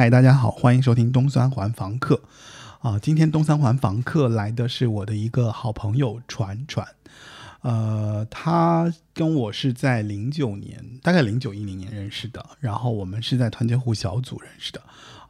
嗨，大家好，欢迎收听东三环房客啊。今天东三环房客来的是我的一个好朋友传传，呃，他跟我是在零九年，大概零九一零年认识的，然后我们是在团结湖小组认识的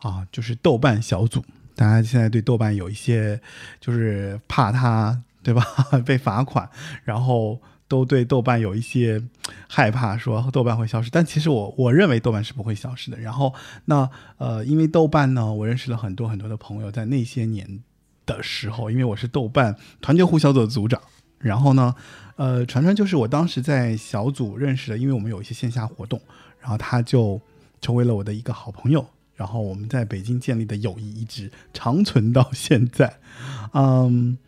啊，就是豆瓣小组。大家现在对豆瓣有一些就是怕他对吧 被罚款，然后。都对豆瓣有一些害怕，说豆瓣会消失，但其实我我认为豆瓣是不会消失的。然后那呃，因为豆瓣呢，我认识了很多很多的朋友，在那些年的时候，因为我是豆瓣团结湖小组的组长，然后呢，呃，传传就是我当时在小组认识的，因为我们有一些线下活动，然后他就成为了我的一个好朋友，然后我们在北京建立的友谊一直长存到现在，嗯。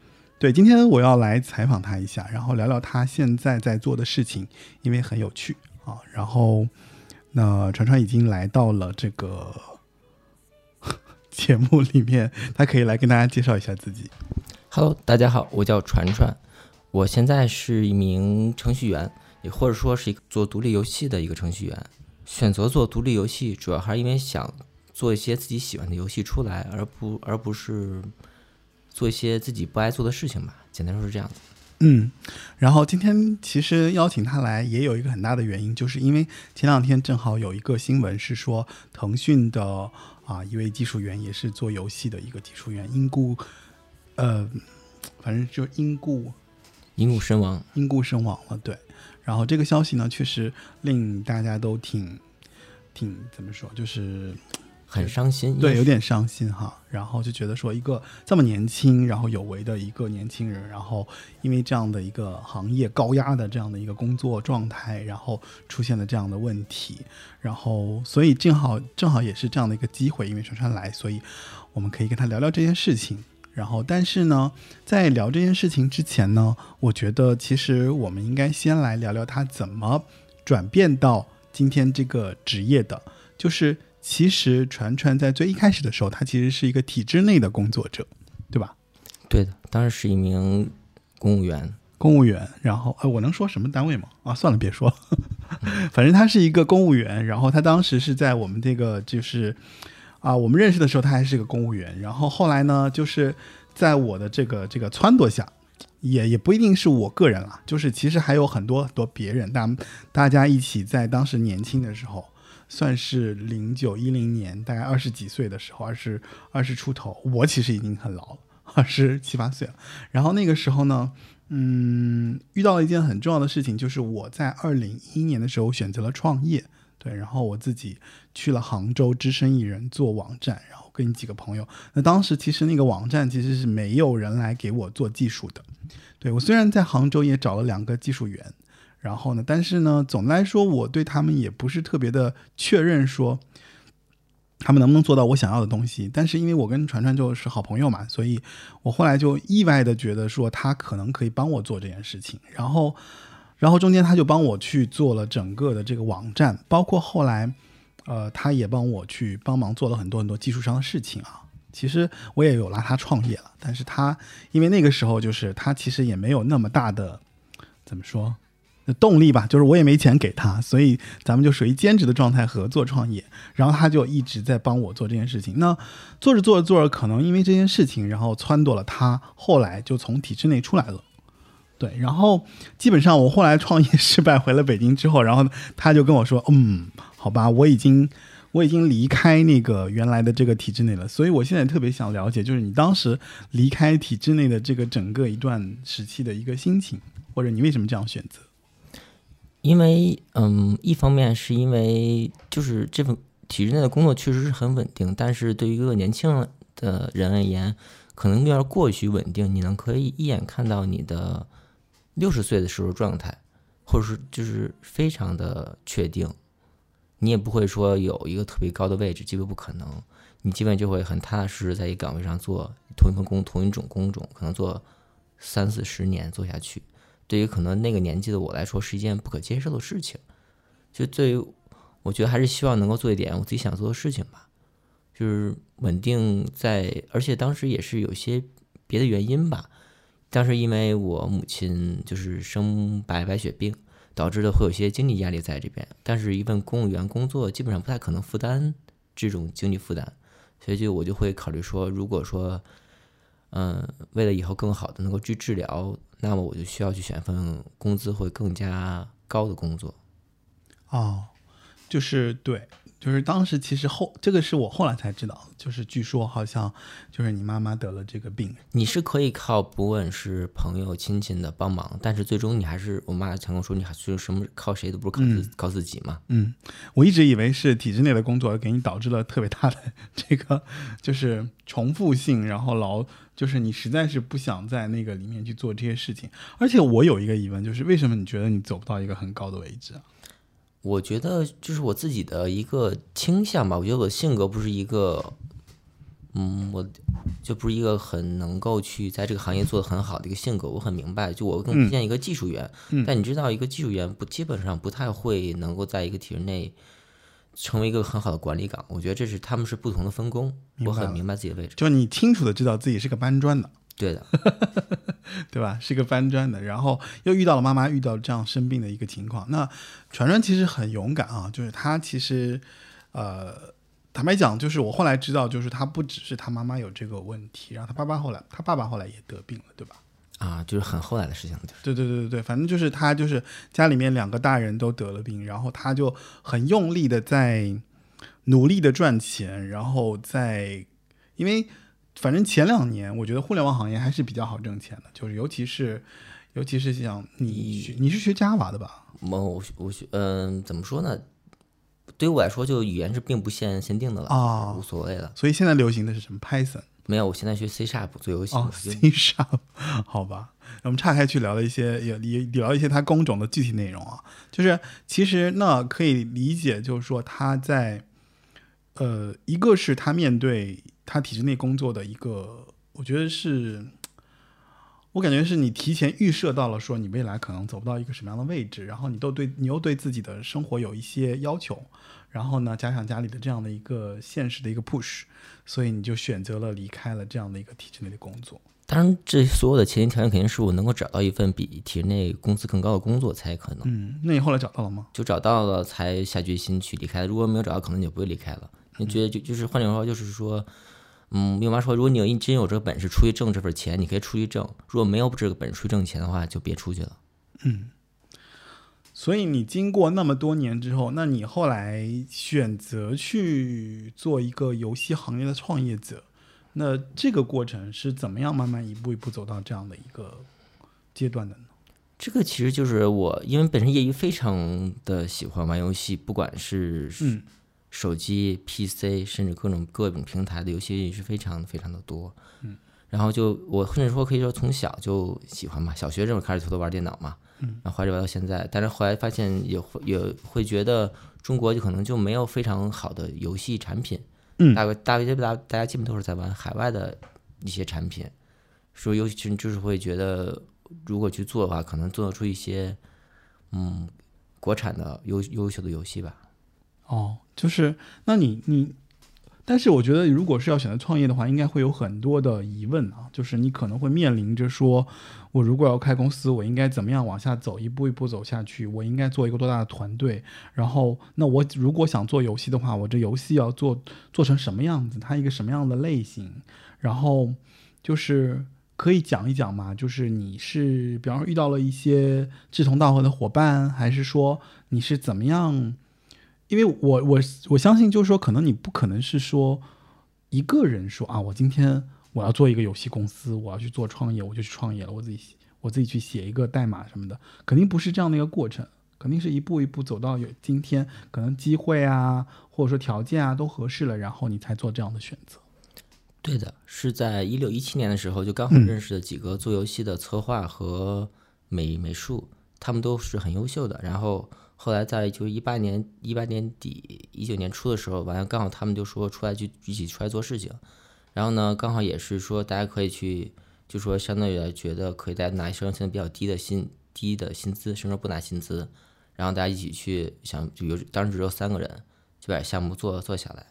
对，今天我要来采访他一下，然后聊聊他现在在做的事情，因为很有趣啊。然后，那传传已经来到了这个 节目里面，他可以来跟大家介绍一下自己。Hello，大家好，我叫传传，我现在是一名程序员，也或者说是一个做独立游戏的一个程序员。选择做独立游戏，主要还是因为想做一些自己喜欢的游戏出来，而不而不是。做一些自己不爱做的事情吧，简单说是这样子。嗯，然后今天其实邀请他来也有一个很大的原因，就是因为前两天正好有一个新闻是说，腾讯的啊一位技术员也是做游戏的一个技术员因故，呃，反正就因故因故身亡，因故身亡了。对，然后这个消息呢，确实令大家都挺挺怎么说，就是。很伤心，对，有点伤心哈。然后就觉得说，一个这么年轻，然后有为的一个年轻人，然后因为这样的一个行业高压的这样的一个工作状态，然后出现了这样的问题，然后所以正好正好也是这样的一个机会，因为川川来，所以我们可以跟他聊聊这件事情。然后，但是呢，在聊这件事情之前呢，我觉得其实我们应该先来聊聊他怎么转变到今天这个职业的，就是。其实传传在最一开始的时候，他其实是一个体制内的工作者，对吧？对的，当时是一名公务员。公务员，然后，呃，我能说什么单位吗？啊，算了，别说了，反正他是一个公务员。然后他当时是在我们这个，就是啊，我们认识的时候，他还是个公务员。然后后来呢，就是在我的这个这个撺掇下，也也不一定是我个人了，就是其实还有很多很多别人，大大家一起在当时年轻的时候。算是零九一零年，大概二十几岁的时候，二十二十出头，我其实已经很老了，二十七八岁了。然后那个时候呢，嗯，遇到了一件很重要的事情，就是我在二零一一年的时候选择了创业，对，然后我自己去了杭州，只身一人做网站，然后跟几个朋友。那当时其实那个网站其实是没有人来给我做技术的，对我虽然在杭州也找了两个技术员。然后呢？但是呢，总的来说，我对他们也不是特别的确认，说他们能不能做到我想要的东西。但是因为我跟传传就是好朋友嘛，所以我后来就意外的觉得说他可能可以帮我做这件事情。然后，然后中间他就帮我去做了整个的这个网站，包括后来，呃，他也帮我去帮忙做了很多很多技术上的事情啊。其实我也有拉他创业了，但是他因为那个时候就是他其实也没有那么大的怎么说。动力吧，就是我也没钱给他，所以咱们就属于兼职的状态合作创业。然后他就一直在帮我做这件事情。那做着做着做着，可能因为这件事情，然后撺掇了他，后来就从体制内出来了。对，然后基本上我后来创业失败回了北京之后，然后他就跟我说：“嗯，好吧，我已经我已经离开那个原来的这个体制内了，所以我现在特别想了解，就是你当时离开体制内的这个整个一段时期的一个心情，或者你为什么这样选择？因为，嗯，一方面是因为就是这份体制内的工作确实是很稳定，但是对于一个年轻的人而言，可能有点过于稳定。你能可以一眼看到你的六十岁的时候状态，或者是就是非常的确定，你也不会说有一个特别高的位置，基本不可能。你基本就会很踏踏实实在一岗位上做同一份工、同一种工种，可能做三四十年做下去。对于可能那个年纪的我来说，是一件不可接受的事情。就对于我觉得还是希望能够做一点我自己想做的事情吧，就是稳定在，而且当时也是有些别的原因吧。当时因为我母亲就是生白白血病，导致的会有些经济压力在这边。但是一份公务员工作基本上不太可能负担这种经济负担，所以就我就会考虑说，如果说，嗯，为了以后更好的能够去治疗。那么我就需要去选份工资会更加高的工作。哦，就是对，就是当时其实后这个是我后来才知道，就是据说好像就是你妈妈得了这个病，你是可以靠不问是朋友亲戚的帮忙，但是最终你还是我妈常跟我说，你还是什么靠谁都不是靠自靠自己嘛。嗯，我一直以为是体制内的工作给你导致了特别大的这个就是重复性，然后劳。就是你实在是不想在那个里面去做这些事情，而且我有一个疑问，就是为什么你觉得你走不到一个很高的位置啊？我觉得就是我自己的一个倾向吧。我觉得我的性格不是一个，嗯，我就不是一个很能够去在这个行业做的很好的一个性格。我很明白，就我更偏向一个技术员。但你知道，一个技术员不基本上不太会能够在一个体制内。成为一个很好的管理岗，我觉得这是他们是不同的分工。我很明白自己的位置，就你清楚的知道自己是个搬砖的，对的，对吧？是个搬砖的，然后又遇到了妈妈遇到这样生病的一个情况。那传传其实很勇敢啊，就是他其实，呃，坦白讲，就是我后来知道，就是他不只是他妈妈有这个问题，然后他爸爸后来，他爸爸后来也得病了，对吧？啊，就是很后来的事情，对对对对对，反正就是他就是家里面两个大人都得了病，然后他就很用力的在努力的赚钱，然后在因为反正前两年我觉得互联网行业还是比较好挣钱的，就是尤其是尤其是像你你是学 Java 的吧？我我学嗯怎么说呢？对于我来说，就语言是并不限限定的了啊，无所谓了。所以现在流行的是什么 Python？没有，我现在学 C sharp 做游戏。哦，C sharp，好吧。我们岔开去聊了一些，也也聊一些他工种的具体内容啊。就是其实那可以理解，就是说他在，呃，一个是他面对他体制内工作的一个，我觉得是，我感觉是你提前预设到了说你未来可能走不到一个什么样的位置，然后你都对你又对自己的生活有一些要求。然后呢，加上家里的这样的一个现实的一个 push，所以你就选择了离开了这样的一个体制内的工作。当然，这所有的前提条件肯定是我能够找到一份比体制内工资更高的工作才可能。嗯，那你后来找到了吗？就找到了，才下决心去离开。如果没有找到，可能就不会离开了。你觉得就就是换句话说，就是说，嗯，我妈说，如果你有真有这个本事出去挣这份钱，你可以出去挣；如果没有这个本事出去挣钱的话，就别出去了。嗯。所以你经过那么多年之后，那你后来选择去做一个游戏行业的创业者，那这个过程是怎么样慢慢一步一步走到这样的一个阶段的呢？这个其实就是我，因为本身业余非常的喜欢玩游戏，不管是手机、PC，甚至各种各种平台的游戏也是非常非常的多。嗯，然后就我甚至说可以说从小就喜欢嘛，小学这会开始偷偷玩电脑嘛。然后怀着玩到现在，但是后来发现也会也会觉得中国就可能就没有非常好的游戏产品，嗯，大概大概大大家基本都是在玩海外的一些产品，说尤其就是会觉得如果去做的话，可能做得出一些嗯国产的优优秀的游戏吧。哦，就是那你你。但是我觉得，如果是要选择创业的话，应该会有很多的疑问啊。就是你可能会面临着说，我如果要开公司，我应该怎么样往下走，一步一步走下去？我应该做一个多大的团队？然后，那我如果想做游戏的话，我这游戏要做做成什么样子？它一个什么样的类型？然后就是可以讲一讲嘛？就是你是，比方说遇到了一些志同道合的伙伴，还是说你是怎么样？因为我我我相信，就是说，可能你不可能是说一个人说啊，我今天我要做一个游戏公司，我要去做创业，我就去创业了，我自己我自己去写一个代码什么的，肯定不是这样的一个过程，肯定是一步一步走到有今天可能机会啊，或者说条件啊都合适了，然后你才做这样的选择。对的，是在一六一七年的时候，就刚好认识了几个做游戏的策划和美美术，他们都是很优秀的。然后后来在就是一八年一八年底一九年初的时候，完了刚好他们就说出来就一起出来做事情。然后呢，刚好也是说大家可以去，就说相当于觉得可以大家拿生成比较低的薪低的薪资，甚至不拿薪资，然后大家一起去想，就有当时只有三个人就把项目做做下来。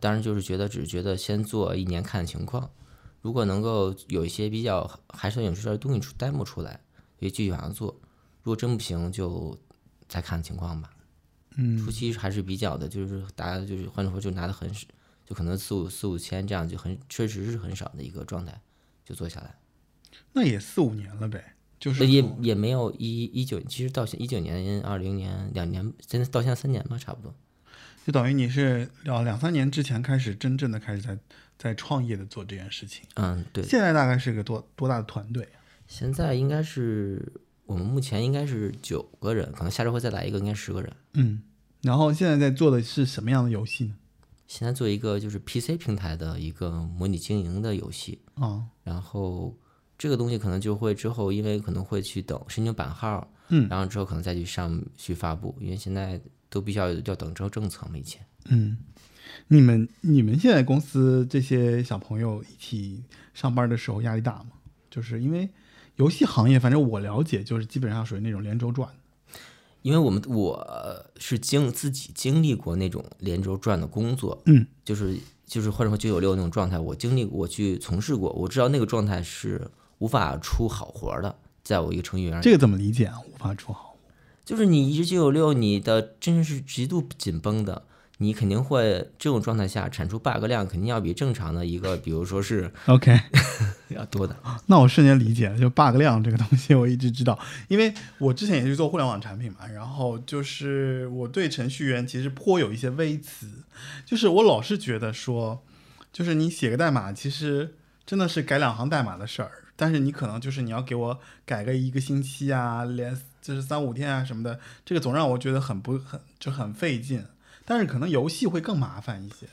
当然，就是觉得只是觉得先做一年看情况，如果能够有一些比较还是有出来东西出 demo 出来，可以继续往上做。如果真不行，就再看情况吧。嗯，初期还是比较的，就是大家就是换句话说，就拿的很少，就可能四五四五千这样，就很确实是很少的一个状态，就做下来。那也四五年了呗，就是也也没有一一九，其实到现一九年、二零年两年，现在到现在三年吧，差不多。就等于你是两两三年之前开始真正的开始在在创业的做这件事情。嗯，对。现在大概是个多多大的团队？现在应该是我们目前应该是九个人，可能下周会再来一个，应该十个人。嗯，然后现在在做的是什么样的游戏呢？现在做一个就是 PC 平台的一个模拟经营的游戏。哦。然后这个东西可能就会之后，因为可能会去等申请版号，嗯，然后之后可能再去上去发布，因为现在。都必须要要等之后政策嘛，以前。嗯，你们你们现在公司这些小朋友一起上班的时候压力大吗？就是因为游戏行业，反正我了解，就是基本上属于那种连轴转。因为我们我是经自己经历过那种连轴转的工作，嗯，就是就是或者说九九六那种状态，我经历我去从事过，我知道那个状态是无法出好活的，在我一个程序员。这个怎么理解啊？无法出好。就是你一直九九六，你的真是极度紧绷的，你肯定会这种状态下产出 bug 量肯定要比正常的一个，比如说是 OK 比较多的。那我瞬间理解了，就 bug 量这个东西，我一直知道，因为我之前也是做互联网产品嘛，然后就是我对程序员其实颇有一些微词，就是我老是觉得说，就是你写个代码，其实真的是改两行代码的事儿，但是你可能就是你要给我改个一个星期啊，连。就是三五天啊什么的，这个总让我觉得很不很就很费劲。但是可能游戏会更麻烦一些。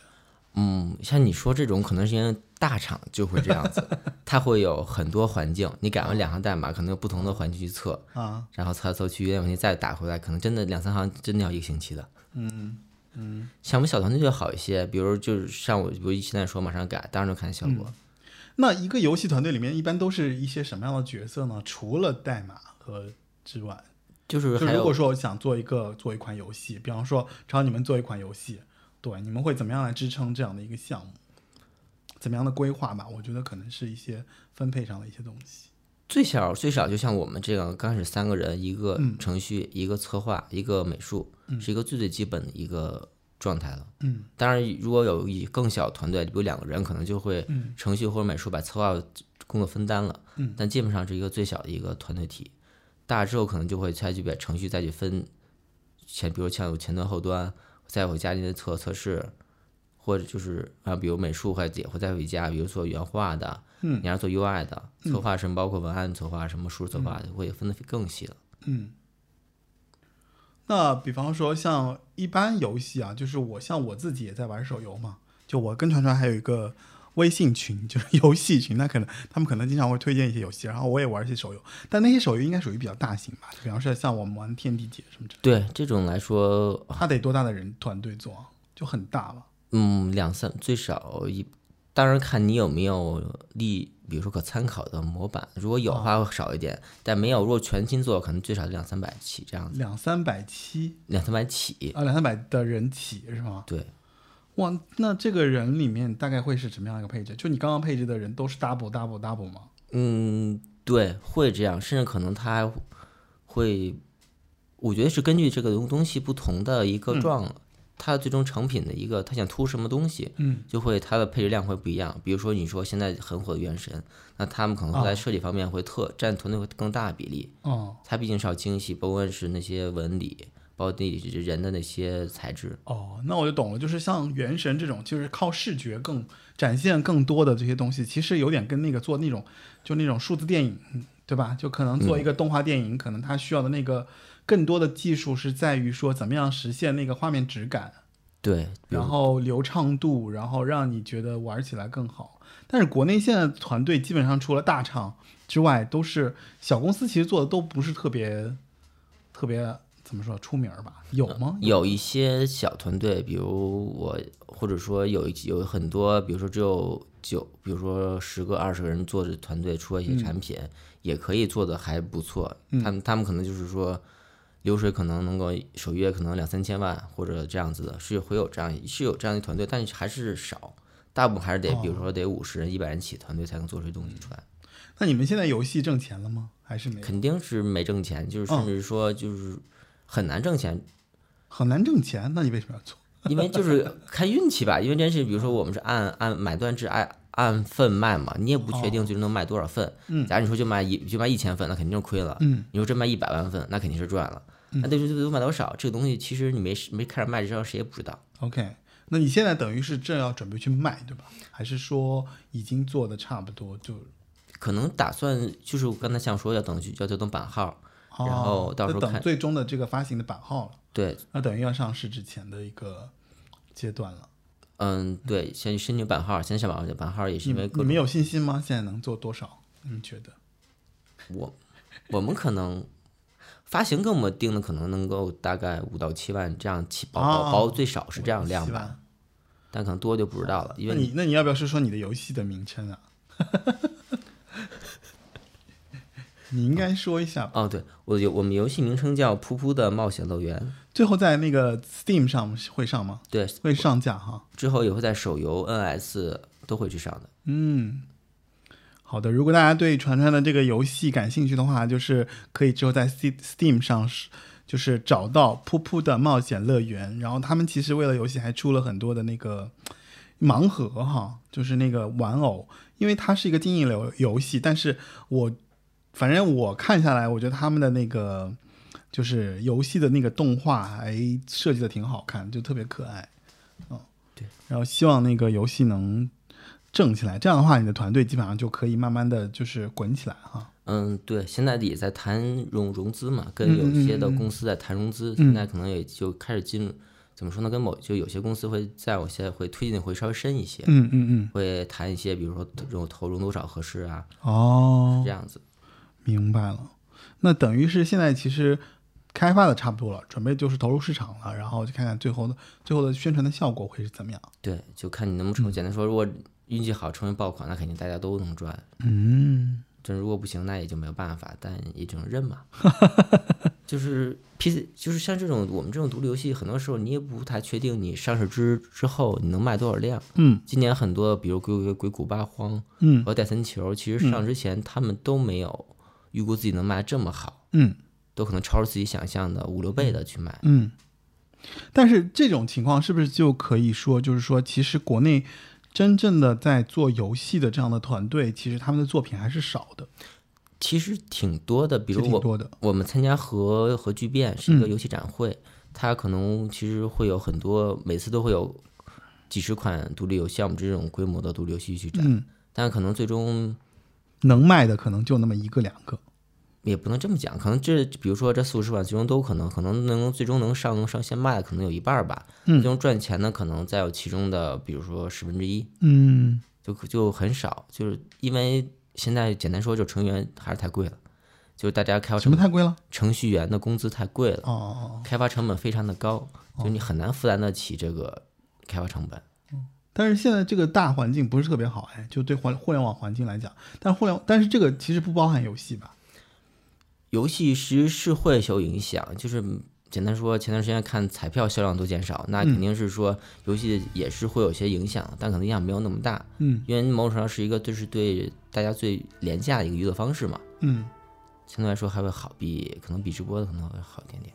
嗯，像你说这种，可能是因为大厂就会这样子，它会有很多环境，你改完两行代码，可能有不同的环境去测啊，然后测测去有点问题再打回来，可能真的两三行真的要一个星期的。嗯嗯，像我们小团队就好一些，比如就是像我，比如现在说马上改，当然就看效果。那一个游戏团队里面一般都是一些什么样的角色呢？除了代码和之外，就是如果说我想做一个做一款游戏，比方说朝你们做一款游戏，对，你们会怎么样来支撑这样的一个项目？怎么样的规划吧？我觉得可能是一些分配上的一些东西。最小最少就像我们这样，刚开始三个人，一个程序，一个策划，一个美术，是一个最最基本的一个状态了。嗯，当然如果有以更小团队，比如两个人，可能就会程序或者美术把策划工作分担了。嗯，但基本上是一个最小的一个团队体。大之后可能就会再去把程序再去分前，比如像有前端后端，再会加进的测测试，或者就是啊，比如美术或者也会再回家，比如做原画的，嗯，你要做 UI 的策划什么，包括文案策划什么，数字策划的会分的更细了。嗯，那比方说像一般游戏啊，就是我像我自己也在玩手游嘛，就我跟传传还有一个。微信群 就是游戏群，那可能他们可能经常会推荐一些游戏，然后我也玩一些手游，但那些手游应该属于比较大型吧，比方说像我们玩《天地劫》什么之类的。对这种来说，他得多大的人团队做？就很大了。嗯，两三最少一，当然看你有没有立，比如说可参考的模板，如果有的话会少一点，但没有，如果全新做，可能最少两三百起这样子。两三百起？两三百起啊，两三百的人起是吗？对。哇，那这个人里面大概会是什么样一个配置？就你刚刚配置的人都是 double double double 吗？嗯，对，会这样，甚至可能他还会，我觉得是根据这个东东西不同的一个状，它最终成品的一个，他想突什么东西，嗯，就会它的配置量会不一样。比如说你说现在很火的原神，那他们可能会在设计方面会特占团队会更大比例。哦，它毕竟是要精细，不管是那些纹理。包括那人的那些材质。哦，那我就懂了，就是像《原神》这种，就是靠视觉更展现更多的这些东西，其实有点跟那个做那种就那种数字电影，对吧？就可能做一个动画电影，可能它需要的那个更多的技术是在于说怎么样实现那个画面质感，对，然后流畅度，然后让你觉得玩起来更好。但是国内现在团队基本上除了大厂之外，都是小公司，其实做的都不是特别特别怎么说出名儿吧？有吗？有一些小团队，比如我，或者说有有很多，比如说只有九，比如说十个、二十个人做的团队出了一些产品，也可以做的还不错。他们他们可能就是说流水可能能够首月可能两三千万或者这样子的，是会有这样是有这样的团队，但是还是少，大部分还是得比如说得五十人、一百人起团队才能做出东西出来。那你们现在游戏挣钱了吗？还是没？肯定是没挣钱，就是甚至说就是很难挣钱，很难挣钱，那你为什么要做？因为就是看运气吧，因为真是比如说我们是按按买断制按按份卖嘛，你也不确定最终能卖多少份。嗯假如你说就卖一就卖一千份，那肯定是亏了。嗯你说真卖一百万份，那肯定是赚了。那对对对，卖多少？这个东西其实你没没开始卖之前，谁也不知道。OK，那你现在等于是正要准备去卖，对吧？还是说已经做的差不多就？可能打算就是我刚才想说要等要要等版号，哦然后到时候看最终的这个发行的版号了，对，那等于要上市之前的一个阶段了。嗯，对，先去申请版号，先上版号，版号也是因为你们有信心吗？现在能做多少？你们觉得？我我们可能发行跟我们定的可能能够大概五到七万这样起包包最少是这样量吧，但可能多就不知道了，因为那你那你要不要说说你的游戏的名称啊？你应该说一下吧。哦，对我有我们游戏名称叫《噗噗的冒险乐园》，最后在那个 Steam 上会上吗？对，会上架哈。之后也会在手游、NS 都会去上的。嗯，好的。如果大家对传传的这个游戏感兴趣的话，就是可以之后在 Ste- Steam 上是就是找到噗噗的冒险乐园。然后他们其实为了游戏还出了很多的那个盲盒哈，就是那个玩偶，因为它是一个经营流游戏，但是我反正我看下来，我觉得他们的那个就是游戏的那个动画还设计的挺好看，就特别可爱。嗯，对。然后希望那个游戏能正起来，这样的话，你的团队基本上就可以慢慢的就是滚起来哈。嗯，对，现在也在谈融融资嘛，跟嗯有些的公司在谈融资，嗯现在可能也就开始进入，怎么说呢？跟某就有些公司会在我现在会推进的会稍微深一些，嗯嗯嗯。会谈一些，比如说融投融多少合适啊，哦这，样子。明白了。那等于是现在其实开发的差不多了，准备就是投入市场了，然后就看看最后的最后的宣传的效果会是怎么样。对，就看你能不能成。简单说，如果运气好成为爆款，那肯定大家都能赚。嗯，这如果不行，那也就没有办法，但也只能认嘛。就是 PC，就是像这种我们这种独立游戏，很多时候你也不太确定你上市之之后你能卖多少量。嗯今年很多，比如鬼鬼鬼谷八荒嗯和戴森球，其实上之前他们都没有预估自己能卖这么好，嗯都可能超出自己想象的五六倍的去卖。嗯。但是这种情况是不是就可以说，就是说，其实国内真正的在做游戏的这样的团队，其实他们的作品还是少的，其实挺多的，比如我挺多的。我们参加核核聚变是一个嗯游戏展会，它可能其实会有很多，每次都会有几十款独立游戏，像我们这种规模的独立游戏去展，嗯，但可能最终能卖的可能就那么一个两个。也不能这么讲，可能这比如说这四五十款最终都可能，可能能最终能上上线卖的可能有一半儿吧，嗯最终赚钱的可能再有其中的，比如说十分之一，嗯就就很少，就是因为现在简单说，就程序员还是太贵了，就是大家开发什么太贵了？程序员的工资太贵了。哦哦哦。开发成本非常的高，就你很难负担得起这个开发成本。但是现在这个大环境不是特别好，哎，就对互互联网环境来讲，但互联但是这个其实不包含游戏吧？游戏其实是会受影响，就是简单说，前段时间看彩票销量都减少，那肯定是说游戏也是会有些影响，但可能影响没有那么大，嗯因为某种程度上是一个就是对大家最廉价的一个娱乐方式嘛，嗯，相对来说还会好，比可能比直播的可能会好一点点。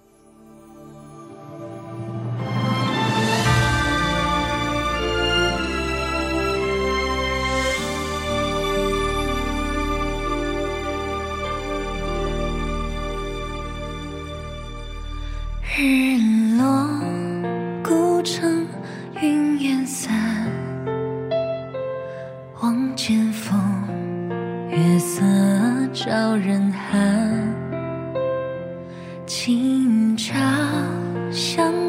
日落孤城云烟散，望见风，月色照人寒。清茶相。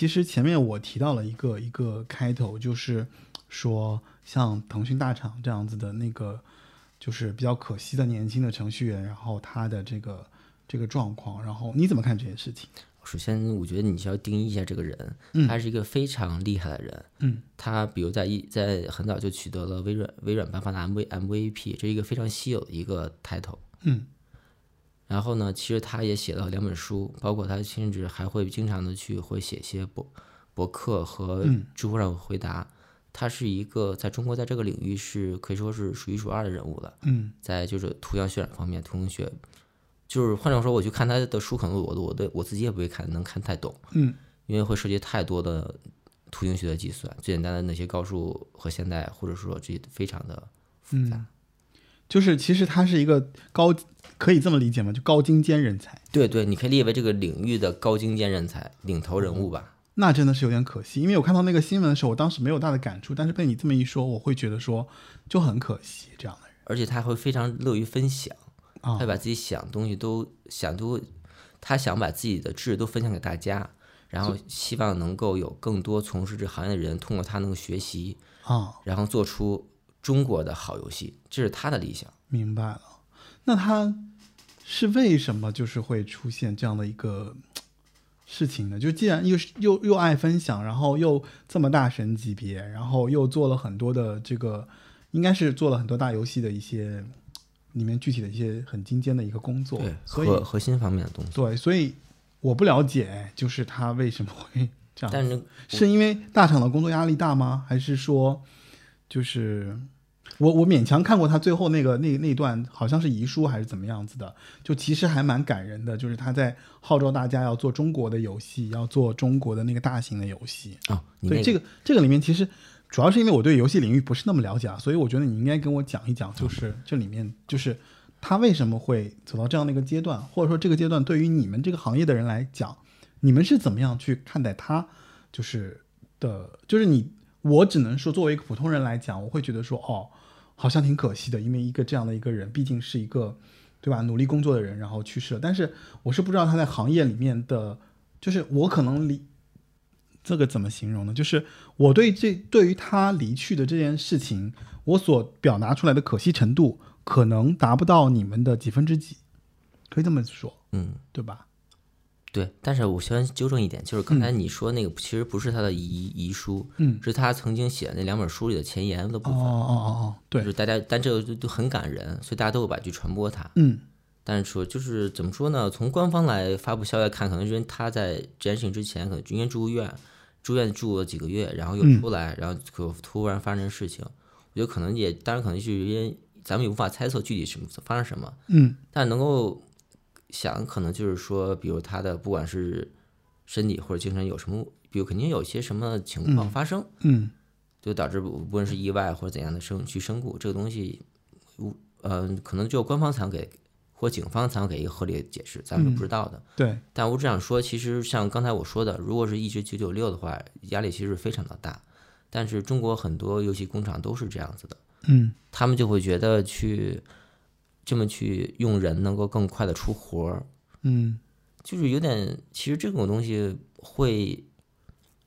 其实前面我提到了一个一个开头，就是说像腾讯大厂这样子的那个，就是比较可惜的年轻的程序员，然后他的这个这个状况，然后你怎么看这件事情？首先，我觉得你需要定义一下这个人，嗯他是一个非常厉害的人。嗯他比如在一在很早就取得了微软微软颁发的 M V MVP，这是一个非常稀有的一个 title。嗯然后呢，其实他也写了两本书，包括他甚至还会经常的去会写一些博博客和嗯知乎上回答。他是一个在中国在这个领域是可以说是数一数二的人物了，嗯在就是图像渲染方面，图形学，就是换种说，我去看他的书，可能我的我的我自己也不会看能看太懂，嗯因为会涉及太多的图形学的计算，最简单的那些高数和现代，或者说这非常的复杂。嗯，就是其实他是一个高，可以这么理解吗？就高精尖人才。对对，你可以列为这个领域的高精尖人才、领头人物吧。那真的是有点可惜，因为我看到那个新闻的时候，我当时没有大的感触，但是被你这么一说，我会觉得说就很可惜这样的人而且他会非常乐于分享，啊他会把自己想的东西都想都，他想把自己的知识都分享给大家，然后希望能够有更多从事这行业的人通过他能够学习，啊，然后做出中国的好游戏，这是他的理想。明白了。那他是为什么就是会出现这样的一个事情呢？就既然又是又又爱分享，然后又这么大神级别，然后又做了很多的这个，应该是做了很多大游戏的一些里面具体的一些很精尖的一个工作对，，所以核核心方面的东西。对，所以我不了解，就是他为什么会这样。但是是因为大厂的工作压力大吗？还是说，就是我我勉强看过他最后那个那那段，好像是遗书还是怎么样子的，就其实还蛮感人的。就是他在号召大家要做中国的游戏，要做中国的那个大型的游戏。哦，你对，那这个这个里面其实主要是因为我对游戏领域不是那么了解啊，所以我觉得你应该跟我讲一讲，就是这里面就是他为什么会走到这样的一个阶段，或者说这个阶段对于你们这个行业的人来讲，你们是怎么样去看待他？就是的，就是你，我只能说作为一个普通人来讲，我会觉得说，哦，好像挺可惜的，因为一个这样的一个人，毕竟是一个对吧，努力工作的人，然后去世了。但是我是不知道他在行业里面的，就是我可能离这个怎么形容呢？就是我对这对于他离去的这件事情，我所表达出来的可惜程度，可能达不到你们的几分之几，可以这么说，嗯，对吧？对，但是我先纠正一点，就是刚才你说那个其实不是他的遗遗书，嗯是他曾经写的那两本书里的前言的部哦分，哦哦哦，对就是，大家，但这个就就很感人，所以大家都会把去传播它。嗯但是说就是怎么说呢？从官方来发布消息来看，可能是因为他在这件事情之前可能因为住院，住院住了几个月，然后又嗯出来，然后可突然发生事情。我觉得可能也，当然可能是因为咱们也无法猜测具体什么发生什么，嗯但能够想，可能就是说，比如他的不管是身体或者精神有什么，比如肯定有些什么情况发生，嗯就导致不无论是意外或者怎样的生去身故，这个东西，无呃，可能只有官方才能给，或警方才能给一个合理的解释，咱们是不知道的。对，但我只想说，其实像刚才我说的，如果是一直九九六的话，压力其实非常的大。但是中国很多游戏工厂都是这样子的，嗯他们就会觉得去这么去用人能够更快的出活儿，嗯就是有点，其实这种东西会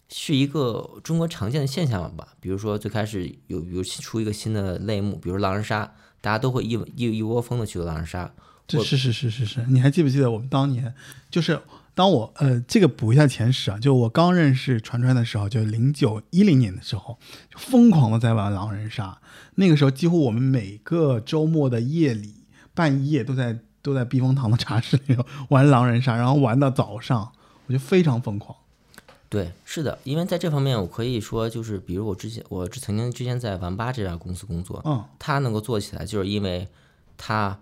是一个中国常见的现象吧。比如说最开始有，比如出一个新的类目，比如狼人杀，大家都会一一一窝蜂的去做狼人杀。这是是是是是，你还记不记得我们当年就是当我呃这个补一下前史啊，就我刚认识传传的时候，就零九一零年的时候，就疯狂的在玩狼人杀。那个时候几乎我们每个周末的夜里半夜都在都在避风塘的茶室里玩狼人杀，然后玩到早上，我就非常疯狂。对，是的，因为在这方面，我可以说就是，比如我之前，我曾经之前在玩吧这家公司工作，嗯。他能够做起来，就是因为他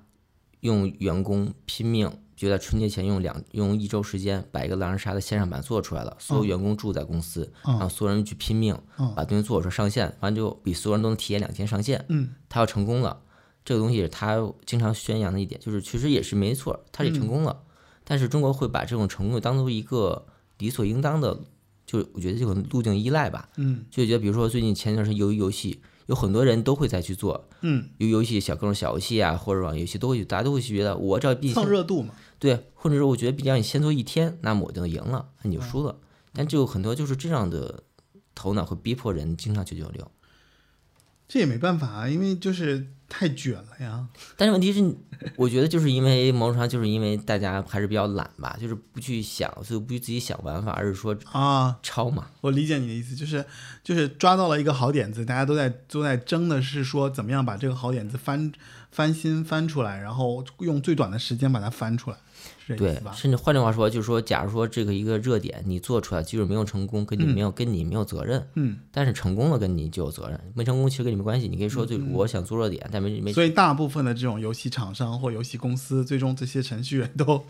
用员工拼命，就在春节前用两用一周时间把一个狼人杀的线上版做出来了，所有员工住在公司，嗯。让所有人去拼命嗯。把东西做出来上线，完之后比所有人都能提前两天上线，嗯。他要成功了，这个东西是他经常宣扬的一点，就是其实也是没错，他也成功了。但是中国会把这种成功当做一个理所应当的，就我觉得这种路径依赖吧，嗯就觉得比如说最近前一段时间鱿鱼游戏，有很多人都会再去做嗯，鱿鱼游戏小各种小游戏啊，或者网游戏都会，大家都会觉得我只要比蹭热度嘛。对，或者说我觉得比较你先做一天，那么我就能赢了，那你就输了。但就很多就是这样的头脑会逼迫人经常九九六。这也没办法啊，因为就是太卷了呀。但是问题是，我觉得就是因为某种上就是因为大家还是比较懒吧，就是不去想，所以不去自己想玩法，而是说啊，抄嘛。我理解你的意思，就是就是抓到了一个好点子，大家都在都在争的是说怎么样把这个好点子翻翻新翻出来，然后用最短的时间把它翻出来，对？甚至换句话说，就是说，假如说这个一个热点你做出来，即使没有成功，跟你没有、跟你没有责任，嗯，但是成功了跟你就有责任，没成功其实跟你没关系。你可以说，就我想做热点，但没没所以大部分的这种游戏厂商或游戏公司，最终这些程序员都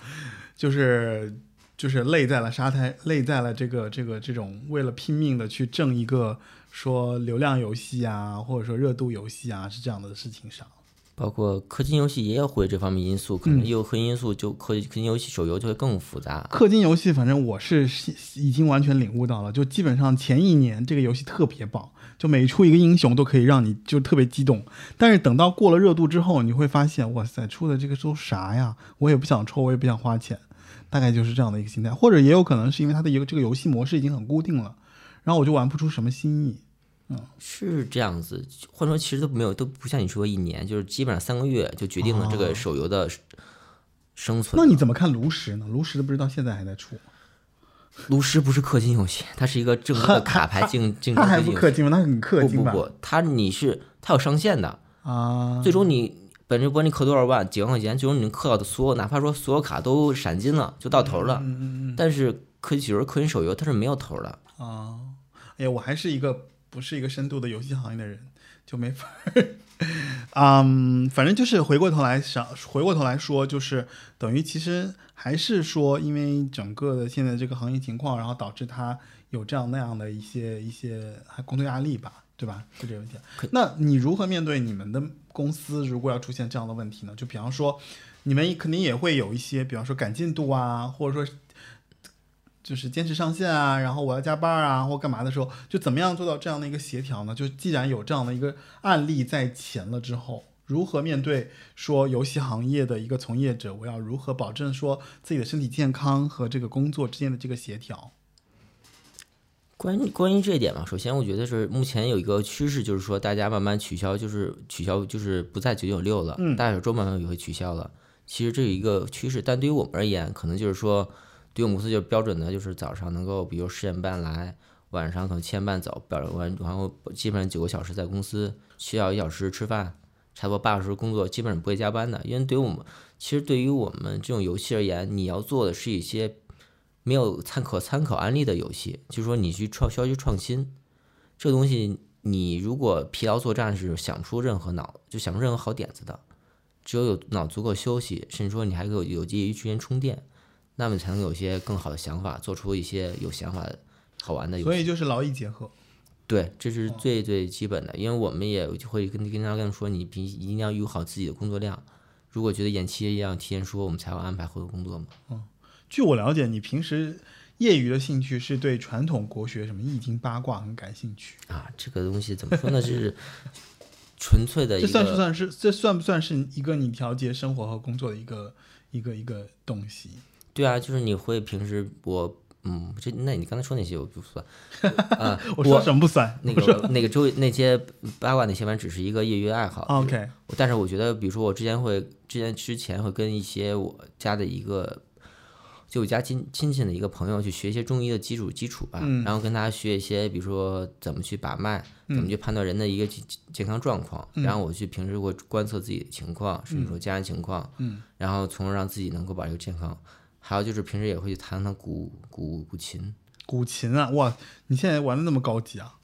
就是就是累在了沙滩，累在了这个这个这种为了拼命的去挣一个说流量游戏啊，或者说热度游戏啊，是这样的事情上。包括氪金游戏也有会这方面因素，可嗯能有氪金因素，就氪氪金游戏手游就会更复杂。氪金游戏，反正我是已经完全领悟到了，就基本上前一年这个游戏特别棒，就每出一个英雄都可以让你就特别激动。但是等到过了热度之后，你会发现，哇塞，出的这个都啥呀？我也不想抽，我也不想花钱，大概就是这样的一个心态。或者也有可能是因为它的一个这个游戏模式已经很固定了，然后我就玩不出什么新意。嗯是这样子，或者说其实都没有，都不像你说一年，就是基本上三个月就决定了这个手游的生存。那你怎么看炉石呢？炉石不是到现在还在出吗？炉石不是氪金游戏，它是一个正规的 卡牌竞竞它还争游戏不氪金吗？它很氪金吧？不不不，它你是它有上限的，啊，最终你本身不管你氪多少万，几万块钱，最终你能氪到的所有，哪怕说所有卡都闪金了，就到头了。嗯嗯嗯但是氪金手游、氪金手游它是没有头的。啊，哎呀，我还是一个不是一个深度的游戏行业的人，就没法儿。嗯，反正就是回过头来想，回过头来说，就是等于其实还是说，因为整个的现在这个行业情况，然后导致他有这样那样的一些一些还工作压力吧，对吧？就这个问题。那你如何面对你们的公司如果要出现这样的问题呢？就比方说，你们肯定也会有一些，比方说赶进度啊，或者说就是坚持上线啊，然后我要加班啊，或干嘛的时候，就怎么样做到这样的一个协调呢？就既然有这样的一个案例在前了之后，如何面对说游戏行业的一个从业者，我要如何保证说自己的身体健康和这个工作之间的这个协调？关于关于这一点嘛，首先我觉得是目前有一个趋势，就是说大家慢慢取消，就是取消，就是不在九九六了，嗯大小周慢慢也会取消了。其实这有一个趋势，但对于我们而言，可能就是说，对我们公司就是标准的，就是早上能够比如十点半来，晚上可能七点半走，表完然后基本上九个小时在公司，需要一小时吃饭，差不多八小时工作，基本上不会加班的。因为对于我们，其实对于我们这种游戏而言，你要做的是一些没有参可参考案例的游戏，就是说你去创需要去创新，这东西你如果疲劳作战是想不出任何脑就想不出任何好点子的，只有有脑足够休息，甚至说你还有有介于之间充电，那么才能有一些更好的想法，做出一些有想法、好玩的游戏。所以就是劳逸结合。对，这是最最基本的，因为我们也会跟跟大家跟他们说，你必一定要有好自己的工作量。如果觉得延期要提前说，我们才会安排后头工作嘛。嗯据我了解，你平时业余的兴趣是对传统国学什么易经八卦很感兴趣，啊，这个东西怎么说呢？是纯粹的一个，这算不算是这算不算是一个你调节生活和工作的一个一个一个东西？对啊，就是你会平时我嗯，这那你刚才说那些我不算啊，我说什么不算？那个那个周那些八卦那些，反正只是一个业余爱好。OK，但是我觉得，比如说我之前会之前之前会跟一些我家的一个就我家亲亲戚的一个朋友去学一些中医的基础基础吧，嗯然后跟他学一些，比如说怎么去把脉，怎么去判断人的一个健健康状况，然后我去平时会观测自己的情况，甚至说家人情况，嗯，然后从而让自己能够把这个健康。还有就是平时也会去弹弹古古古琴，古琴啊，哇，你现在玩的那么高级啊？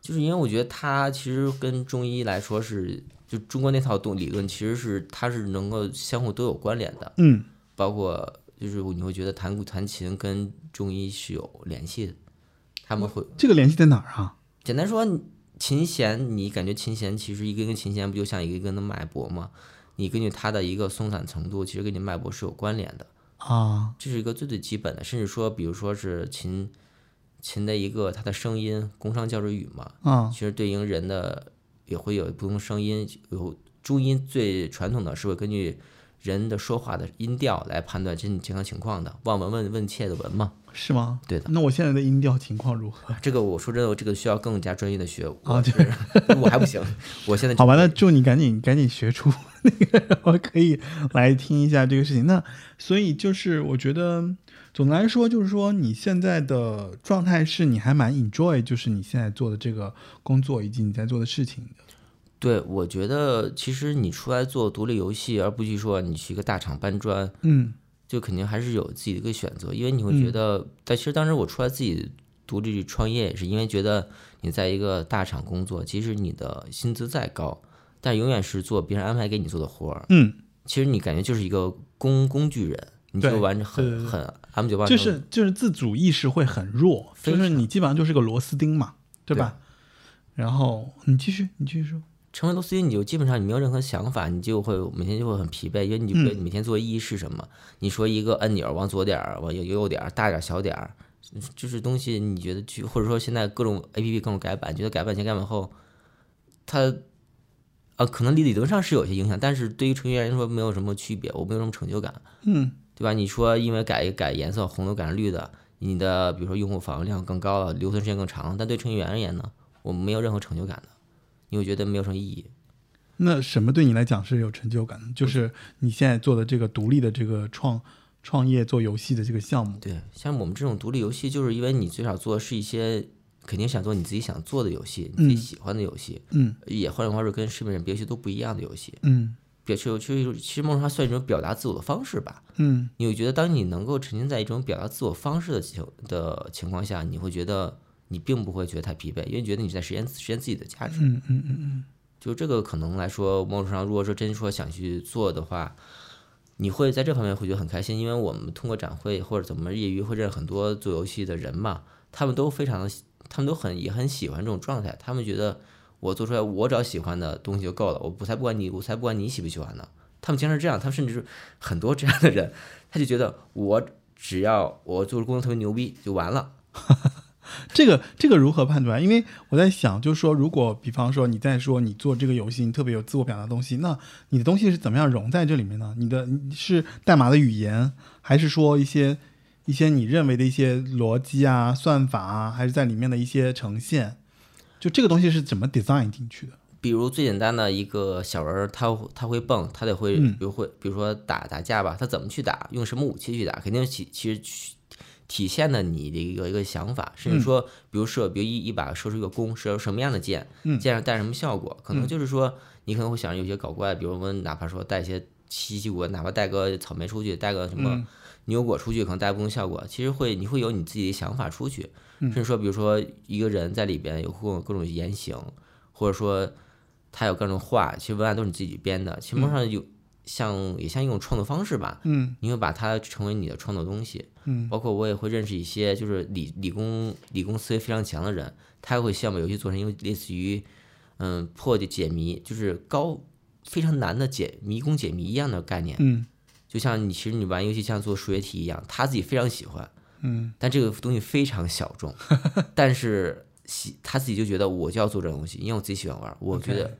就是因为我觉得它其实跟中医来说是，就中国那套动理论其实是它是能够相互都有关联的，嗯，包括就是你会觉得弹古弹琴跟中医是有联系的，他们会这个联系在哪儿啊？简单说，琴弦你感觉琴弦其实一根根琴弦不就像一根根的脉搏吗？你根据它的一个松散程度，其实跟你脉搏是有关联的。啊，这是一个最最基本的，甚至说，比如说是琴琴的一个它的声音，宫商角徵羽嘛，啊。其实对应人的也会有不同声音，有中音最传统的是会根据人的说话的音调来判断身体健康情况的，望闻问问切的闻嘛。是吗？对的那我现在的音调情况如何？这个我说真的，这个需要更加专业的学，啊，就是 我还不行，我现在 好吧，那祝你赶紧赶紧学出 那个，我可以来听一下这个事情。那所以就是我觉得总的来说，就是说你现在的状态是你还蛮 enjoy，就是你现在做的这个工作以及你在做的事情的。对，我觉得其实你出来做独立游戏，而不去说你去一个大厂搬砖，嗯就肯定还是有自己的一个选择，因为你会觉得，但其实当时我出来自己独立创业，也是因为觉得你在一个大厂工作，即使你的薪资再高，但永远是做别人安排给你做的活儿。嗯，其实你感觉就是一个工工具人，你就完很很 M 九八，就是就是自主意识会很弱，就是你基本上就是个螺丝钉嘛，对吧？然后你继续，你继续说。成为螺丝钉，你就基本上你没有任何想法，你就会每天就会很疲惫，因为你不嗯每天做的意义是什么？你说一个按钮往左点儿，往右右点儿，大点儿小点儿，就是东西你觉得去，或者说现在各种 A P P 各种改版，觉得改版前改版后，它啊可能理理论上是有些影响，但是对于程序员来说没有什么区别，我没有什么成就感，嗯对吧？你说因为改一改颜色，红的改成绿的，你的比如说用户访问量更高了，留存时间更长，但对程序员而言呢，我没有任何成就感的，你会觉得没有什么意义。那什么对你来讲是有成就感的？就是你现在做的这个独立的这个创创业做游戏的这个项目。对，像我们这种独立游戏，就是因为你最少做的是一些肯定想做你自己想做的游戏，你自己嗯喜欢的游戏，嗯也换句话说，跟市面上别的游戏都不一样的游戏。嗯别是是一种，其实某种上算一种表达自我的方式吧。嗯你会觉得，当你能够沉浸在一种表达自我方式的情的情况下，你会觉得你并不会觉得太疲惫，因为觉得你在实现实现自己的价值。嗯嗯嗯嗯就这个可能来说，某种上，如果说真说想去做的话，你会在这方面会觉得很开心，因为我们通过展会或者怎么业余会认识很多做游戏的人嘛，他们都非常的，他们都很也很喜欢这种状态，他们觉得我做出来我只要喜欢的东西就够了，我不才不管你，我才不管你喜不喜欢呢。他们经常是这样，他们甚至是很多这样的人，他就觉得我只要我做的工作特别牛逼就完了。这个这个如何判断？因为我在想，就是说，如果比方说你在说你做这个游戏，你特别有自我表达的东西，那你的东西是怎么样融在这里面呢？你的你是代码的语言，还是说一些一些你认为的一些逻辑啊、算法啊，还是在里面的一些呈现？就这个东西是怎么 design 进去的？比如最简单的一个小人儿，他他会蹦，他得会，嗯比如会，比如说打打架吧，他怎么去打，用什么武器去打，肯定其其实去体现了你的一个一个想法，甚至说，比如射，比如一一把射出一个弓，射出什么样的箭，嗯。箭上带什么效果，可能就是说，你可能会想着有些搞怪，比如我们哪怕说带一些奇奇果，哪怕带个草莓出去，带个什么嗯。牛果出去，可能带不同效果，其实会你会有你自己的想法出去，嗯。甚至说，比如说一个人在里边有各种各种言行，或者说他有各种话，其实文案都是你自己编的，其实上有像也像一种创作方式吧，嗯。你会把它成为你的创作东西。嗯包括我也会认识一些就是理理工理工思维非常强的人，他会希望把游戏做成一个类似于嗯破解解谜，就是高非常难的解迷宫解谜一样的概念。嗯就像你其实你玩游戏像做数学题一样，他自己非常喜欢，嗯但这个东西非常小众，但是喜他自己就觉得我就要做这种东西，因为我自己喜欢玩。我觉得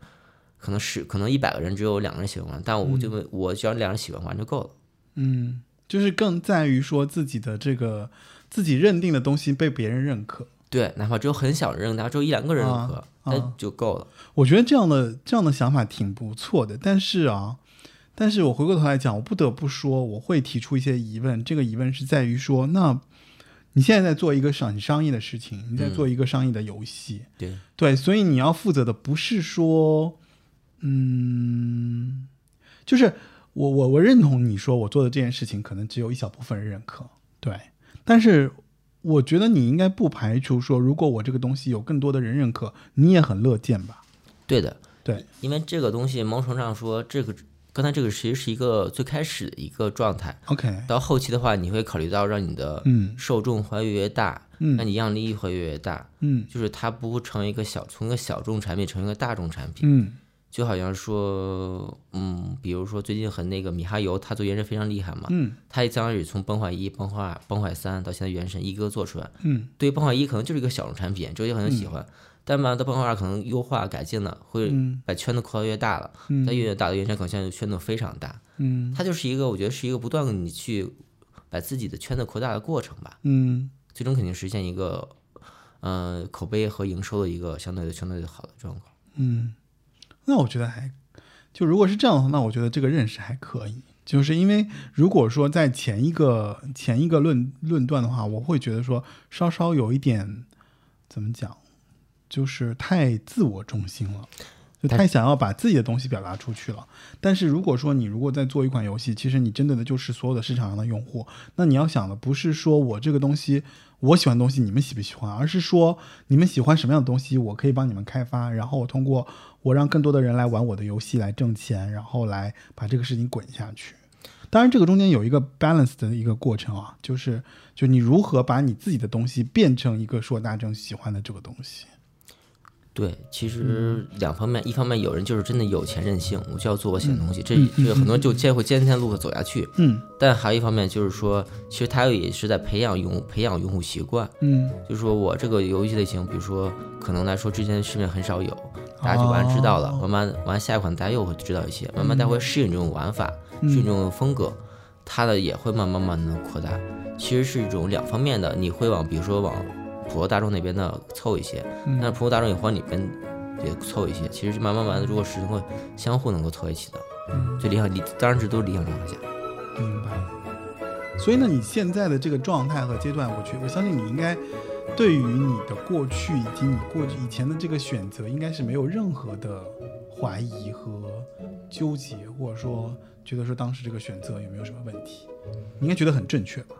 可能是可能一百个人只有两个人喜欢玩，但我就问我只要两人喜欢玩就够了。嗯，就是更在于说自己的这个自己认定的东西被别人认可。对，哪怕只有很小人认，哪怕只有一两个人认可，那就够了。我觉得这样的这样的想法挺不错的，但是啊，但是我回过头来讲，我不得不说，我会提出一些疑问。这个疑问是在于说，那你现在在做一个商商业的事情，你在做一个商业的游戏，对，对，所以你要负责的不是说，嗯，就是我我我认同你说我做的这件事情可能只有一小部分人认可，对，但是我觉得你应该不排除说，如果我这个东西有更多的人认可，你也很乐见吧？对的，对，因为这个东西某种程度上说，这个刚才这个其实是一个最开始的一个状态，，OK，到后期的话，你会考虑到让你的嗯。受众会越来越大，嗯。让你样利益会越来越大，嗯。就是它不会成为一个小，从一个小众产品成为一个大众产品。嗯就好像说，嗯，比如说最近很那个米哈游，他做原神非常厉害嘛，嗯他也相当于从崩坏一、崩坏崩坏三到现在原神一哥做出来，嗯。对于崩坏一可能就是一个小众产品，周杰很喜欢，但崩坏二可能优化改进了，会嗯把圈子扩得越大了，嗯。它越大的原神可能现在圈子非常大，嗯。它就是一个我觉得是一个不断你去把自己的圈子扩大的过程吧，嗯。最终肯定实现一个，呃，口碑和营收的一个相对的相对的好的状况。嗯，那我觉得还就如果是这样的话，那我觉得这个认识还可以。就是因为如果说在前一个前一个论论断的话，我会觉得说稍稍有一点怎么讲，就是太自我中心了，就太想要把自己的东西表达出去了。但是如果说你如果在做一款游戏，其实你针对的就是所有的市场上的用户，那你要想的不是说我这个东西我喜欢东西你们喜不喜欢，而是说你们喜欢什么样的东西，我可以帮你们开发，然后我通过我让更多的人来玩我的游戏来挣钱，然后来把这个事情滚下去。当然，这个中间有一个 balance 的一个过程啊，就是就你如何把你自己的东西变成一个说大众喜欢的这个东西。对，其实两方面，一方面有人就是真的有钱任性，我就要做我喜欢的东西，这嗯这个很多人就坚会坚持路走下去。嗯。但还有一方面就是说，其实他也是在培养用户培养用户习惯，嗯。就是说我这个游戏类型，比如说可能来说之前市面很少有，大家就玩知道了，慢慢玩下一款大家又会知道一些，慢慢大家。会适应这种玩法，适应这。种风格，它的也会慢慢慢慢的扩大。其实是一种两方面的，你会往比如说往普罗大众那边的凑一些，但是普罗大众也会往里边也凑一些。其实慢慢慢的，如果是会相互能够凑一起的，最理想理当然这都是理想状态下。明白。所以呢，你现在的这个状态和阶段，我觉我相信你应该对于你的过去以及你过去以前的这个选择，应该是没有任何的怀疑和纠结，或者说觉得说当时这个选择有没有什么问题，你应该觉得很正确吧？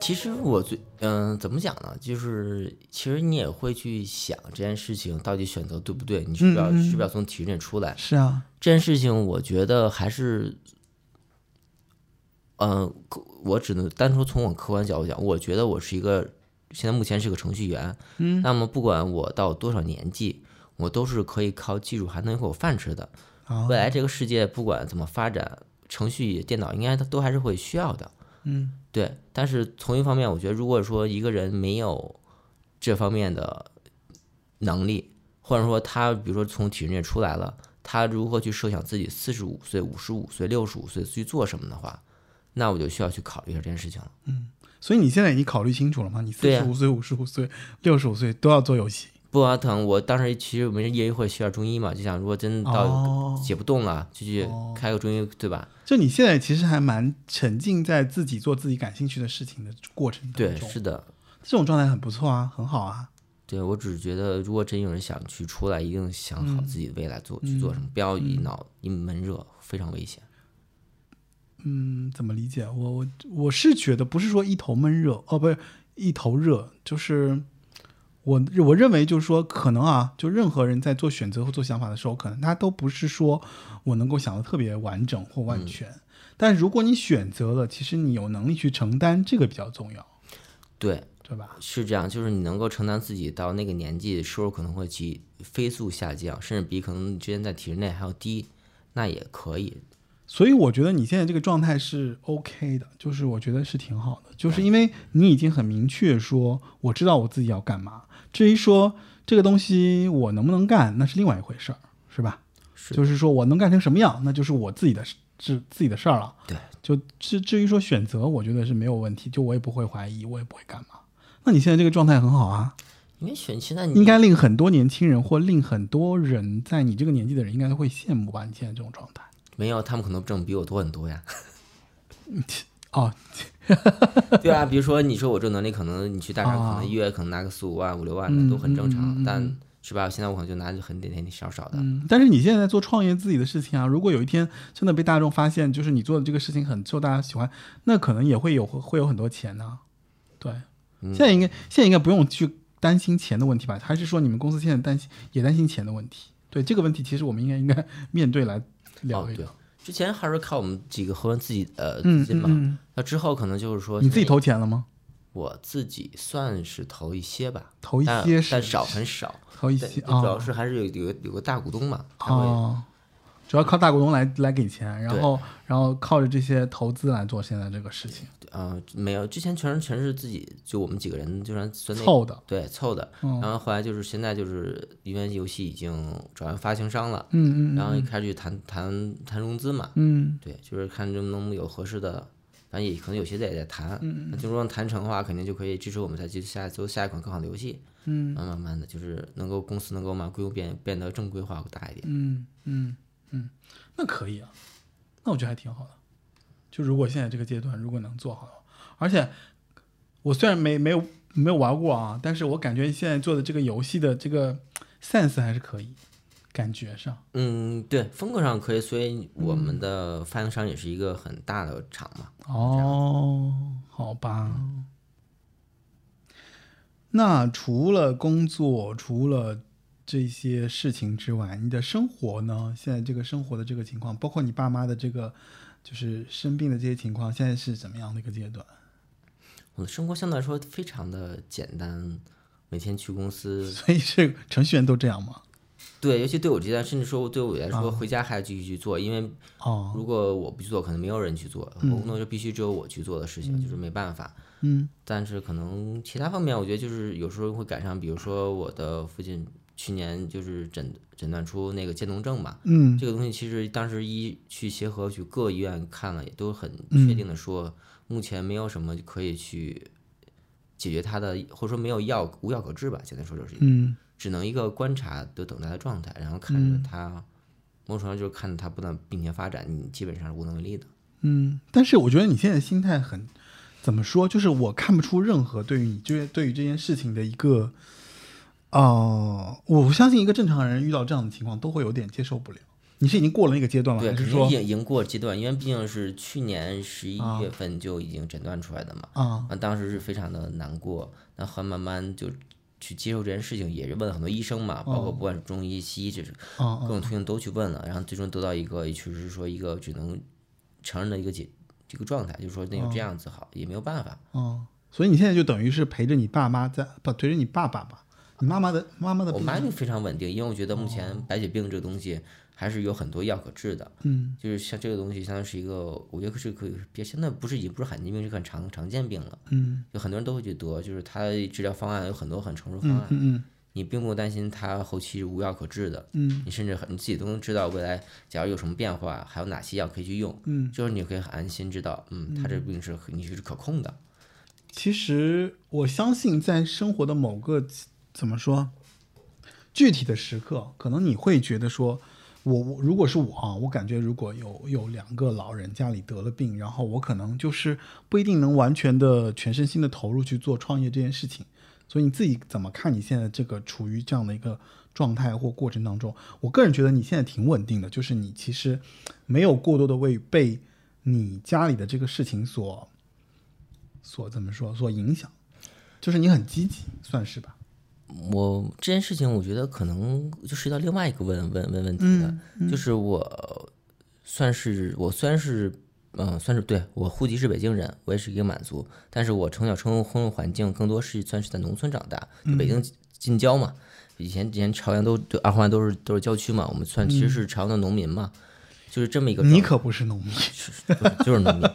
其实我最嗯、怎么讲呢？就是其实你也会去想这件事情到底选择对不对？你是不是要、嗯嗯是不是要从体制内出来？是啊，这件事情，我觉得还是，嗯、客我只能单纯从我客观角度讲，我觉得我是一个现在目前是个程序员，嗯，那么不管我到多少年纪，我都是可以靠技术还能有口饭吃的。啊未来这个世界不管怎么发展，程序电脑应该它都还是会需要的。嗯对，但是从一方面，我觉得如果说一个人没有这方面的能力，或者说他比如说从体制内出来了，他如何去设想自己四十五岁、五十五岁、六十五岁去做什么的话，那我就需要去考虑一下这件事情了。嗯所以你现在已经考虑清楚了吗？你四十五岁、五十五岁、六十五岁都要做游戏？不啊，疼我当时其实我们业余会需要中医嘛，就想如果真到哦解不动了，就去哦开个中医，对吧？就你现在其实还蛮沉浸在自己做自己感兴趣的事情的过程当对，是的，这种状态很不错啊，很好啊。对我只是觉得，如果真有人想去出来，一定想好嗯自己未来做、去做什么，不要一脑一闷热，非常危险。嗯，怎么理解？我我我是觉得不是说一头闷热哦，不是一头热，就是我我认为就是说，可能啊，就任何人在做选择或做想法的时候，可能他都不是说我能够想的特别完整或万全。但是如果你选择了，其实你有能力去承担，这个比较重要，对，对吧？是这样，就是你能够承担自己到那个年纪，收入可能会急飞速下降，甚至比可能之前在体制内还要低，那也可以。所以我觉得你现在这个状态是 OK 的，就是我觉得是挺好的，就是因为你已经很明确说我知道我自己要干嘛。至于说这个东西我能不能干，那是另外一回事儿，是吧？是就是说我能干成什么样，那就是我自己的事自自己的事儿了。对，就至至于说选择，我觉得是没有问题，就我也不会怀疑，我也不会干嘛。那你现在这个状态很好啊，因为选现在你应该令很多年轻人或令很多人在你这个年纪的人应该都会羡慕吧？你现在这种状态。没有，他们可能挣比我多很多呀。哦，对啊，比如说你说我这能力，可能你去大厂，可能一月可能拿个四五万、五六万的都很正常，但是吧？现在我可能就拿很点点少少的。嗯，但是你现在在做创业自己的事情啊，如果有一天真的被大众发现，就是你做的这个事情很受大家喜欢，那可能也会有会有很多钱呢、对，现在应该现在应该不用去担心钱的问题吧？还是说你们公司现在担心也担心钱的问题？对这个问题，其实我们应该应该面对来聊一聊。，之前还是靠我们几个合伙人自己呃嗯资金嘛。嗯那之后可能就是说你自己投钱了吗？我自己算是投一些吧，投一但些是但少很少。投一些主要是还是有有个有个大股东嘛，他会哦，主要靠大股东来来给钱，然后然后靠着这些投资来做现在这个事情，呃没有，之前全是全是自己就我们几个人就算算凑的。对凑的，嗯。然后后来就是现在就是因为游戏已经转为发行商了，嗯嗯然后一开始去谈谈谈融资嘛，嗯。对，就是看能不能有合适的，反正也可能有些在也在谈，嗯那就说谈成的话，肯定就可以支持我们再去下做下一款更好的游戏，嗯。慢慢慢的就是能够公司能够嘛规模变变得正规化大一点，嗯嗯嗯，那可以啊，那我觉得还挺好的。就如果现在这个阶段如果能做好的话，而且我虽然没没有没有玩过啊，但是我感觉现在做的这个游戏的这个 sense 还是可以，感觉上。嗯，对，风格上可以，所以我嗯们的发行商也是一个很大的厂嘛，哦，好吧。那除了工作，除了这些事情之外，你的生活呢？现在这个生活的这个情况，包括你爸妈的这个就是生病的这些情况，现在是怎么样的一个阶段？我的生活相对来说非常的简单，每天去公司，所以是程序员都这样吗？对，尤其对我这段，甚至说对我来说，回家还要继续去做，因为哦，如果我不去做，可能没有人去做，嗯我工作就必须只有我去做的事情，就是没办法。嗯但是可能其他方面，我觉得就是有时候会赶上，比如说我的父亲去年就是诊诊断出那个渐冻症嘛，嗯这个东西其实当时一去协和去各医院看了，也都很嗯确定的说，目前没有什么可以去解决它的，或者说没有药无药可治吧，简单说就是，嗯只能一个观察的等待的状态，然后看着它，某种程度上就是看着它不断病情发展，你基本上是无能为力的。嗯，但是我觉得你现在心态很怎么说？就是我看不出任何对于你这对于这件事情的一个，哦、我相信一个正常人遇到这样的情况都会有点接受不了。你是已经过了那个阶段了，对，还是说已经已经过阶段，因为毕竟是去年十一啊月份就已经诊断出来的嘛，啊那当时是非常的难过，那后慢慢就去接受这件事情，也是问了很多医生嘛，包括不管是中医、西医，这是各种途径都去问了，然后最终得到一个，也确实是说一个只能承认的一个解这个状态，就是说那就这样子好，也没有办法。啊！所以你现在就等于是陪着你爸妈在不陪着你爸爸吧？你妈妈的妈妈的我妈就非常稳定，因为我觉得目前白血病这个东西还是有很多药可治的，嗯。就是像这个东西相当于是一个，我觉得是可以，别现在不是已经不是罕见病，是个很常常见病了，嗯。有很多人都会去得，就是它治疗方案有很多很成熟方嗯案，嗯你并不担心它后期是无药可治的，嗯。你甚至你自己都能知道未来假如有什么变化，还有哪些药可以去用，嗯。就是你可以很安心知道，嗯，它这病是可你是可控的，其实我相信，在生活的某个怎么说具体的时刻，可能你会觉得说，我我如果是我啊，我感觉如果有有两个老人家里得了病，然后我可能就是不一定能完全的全身心的投入去做创业这件事情。所以你自己怎么看你现在这个处于这样的一个状态或过程当中？我个人觉得你现在挺稳定的，就是你其实没有过多的为被你家里的这个事情所所怎么说所影响，就是你很积极，算是吧？我这件事情，我觉得可能就涉及到另外一个问问问问题的，就是我算是我虽然是嗯算是对我户籍是北京人，我也是一个满族，但是我从小生活环境更多是算是在农村长大，就北京近郊嘛。以前以前朝阳都对二环都是都是郊区嘛，我们算其实是朝阳的农民嘛，就是这么一个。你可不是农民，就是就是农民。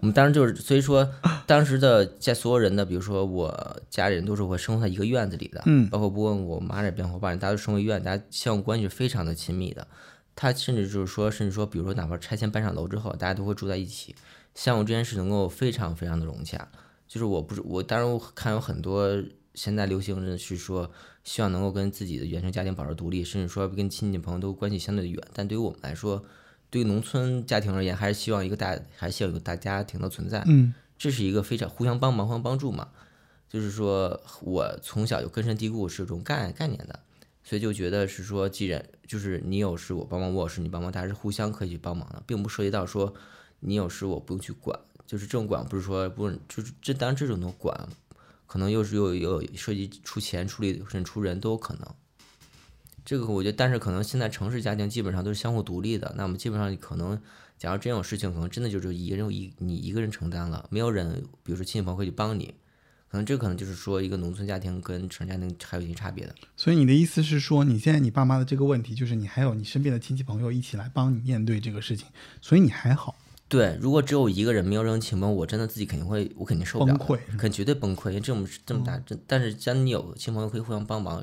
我们当时就是，所以说当时的在所有人的，比如说我家里人都是会生活在一个院子里的，嗯包括不问我妈这边，我爸人，大家都生活一院，大家相互关系是非常的亲密的。他甚至就是说，甚至说，比如说哪怕拆迁搬上楼之后，大家都会住在一起，相互之间是能够非常非常的融洽。就是我不是我，当然我看有很多现在流行的是说，希望能够跟自己的原生家庭保持独立，甚至说跟亲戚朋友都关系相对的远。但对于我们来说，对于农村家庭而言，还是希望一个大，还是希望有大家庭的存在。嗯这是一个非常互相帮忙、互相帮助嘛。就是说我从小就根深蒂固是这种概概念的，所以就觉得是说，既然就是你有事我帮忙，我有事你帮忙，大家是互相可以去帮忙的，并不涉及到说你有事我不用去管。就是这种管不是说不是，就是这当然这种的管，可能又是又又有涉及出钱、出力甚至出人都有可能。这个我觉得，但是可能现在城市家庭基本上都是相互独立的，那么基本上可能，假如真有事情，可能真的就只有一个人一你一个人承担了，没有人，比如说亲戚朋友会去帮你，可能这可能就是说一个农村家庭跟城市家庭还有一些差别的。所以你的意思是说，你现在你爸妈的这个问题，就是你还有你身边的亲戚朋友一起来帮你面对这个事情，所以你还好。对，如果只有一个人，没有任何亲朋，我真的自己肯定会，我肯定受不了，崩溃肯绝对崩溃。因为这么这么大，这但是只要你有亲朋友可以互相帮忙，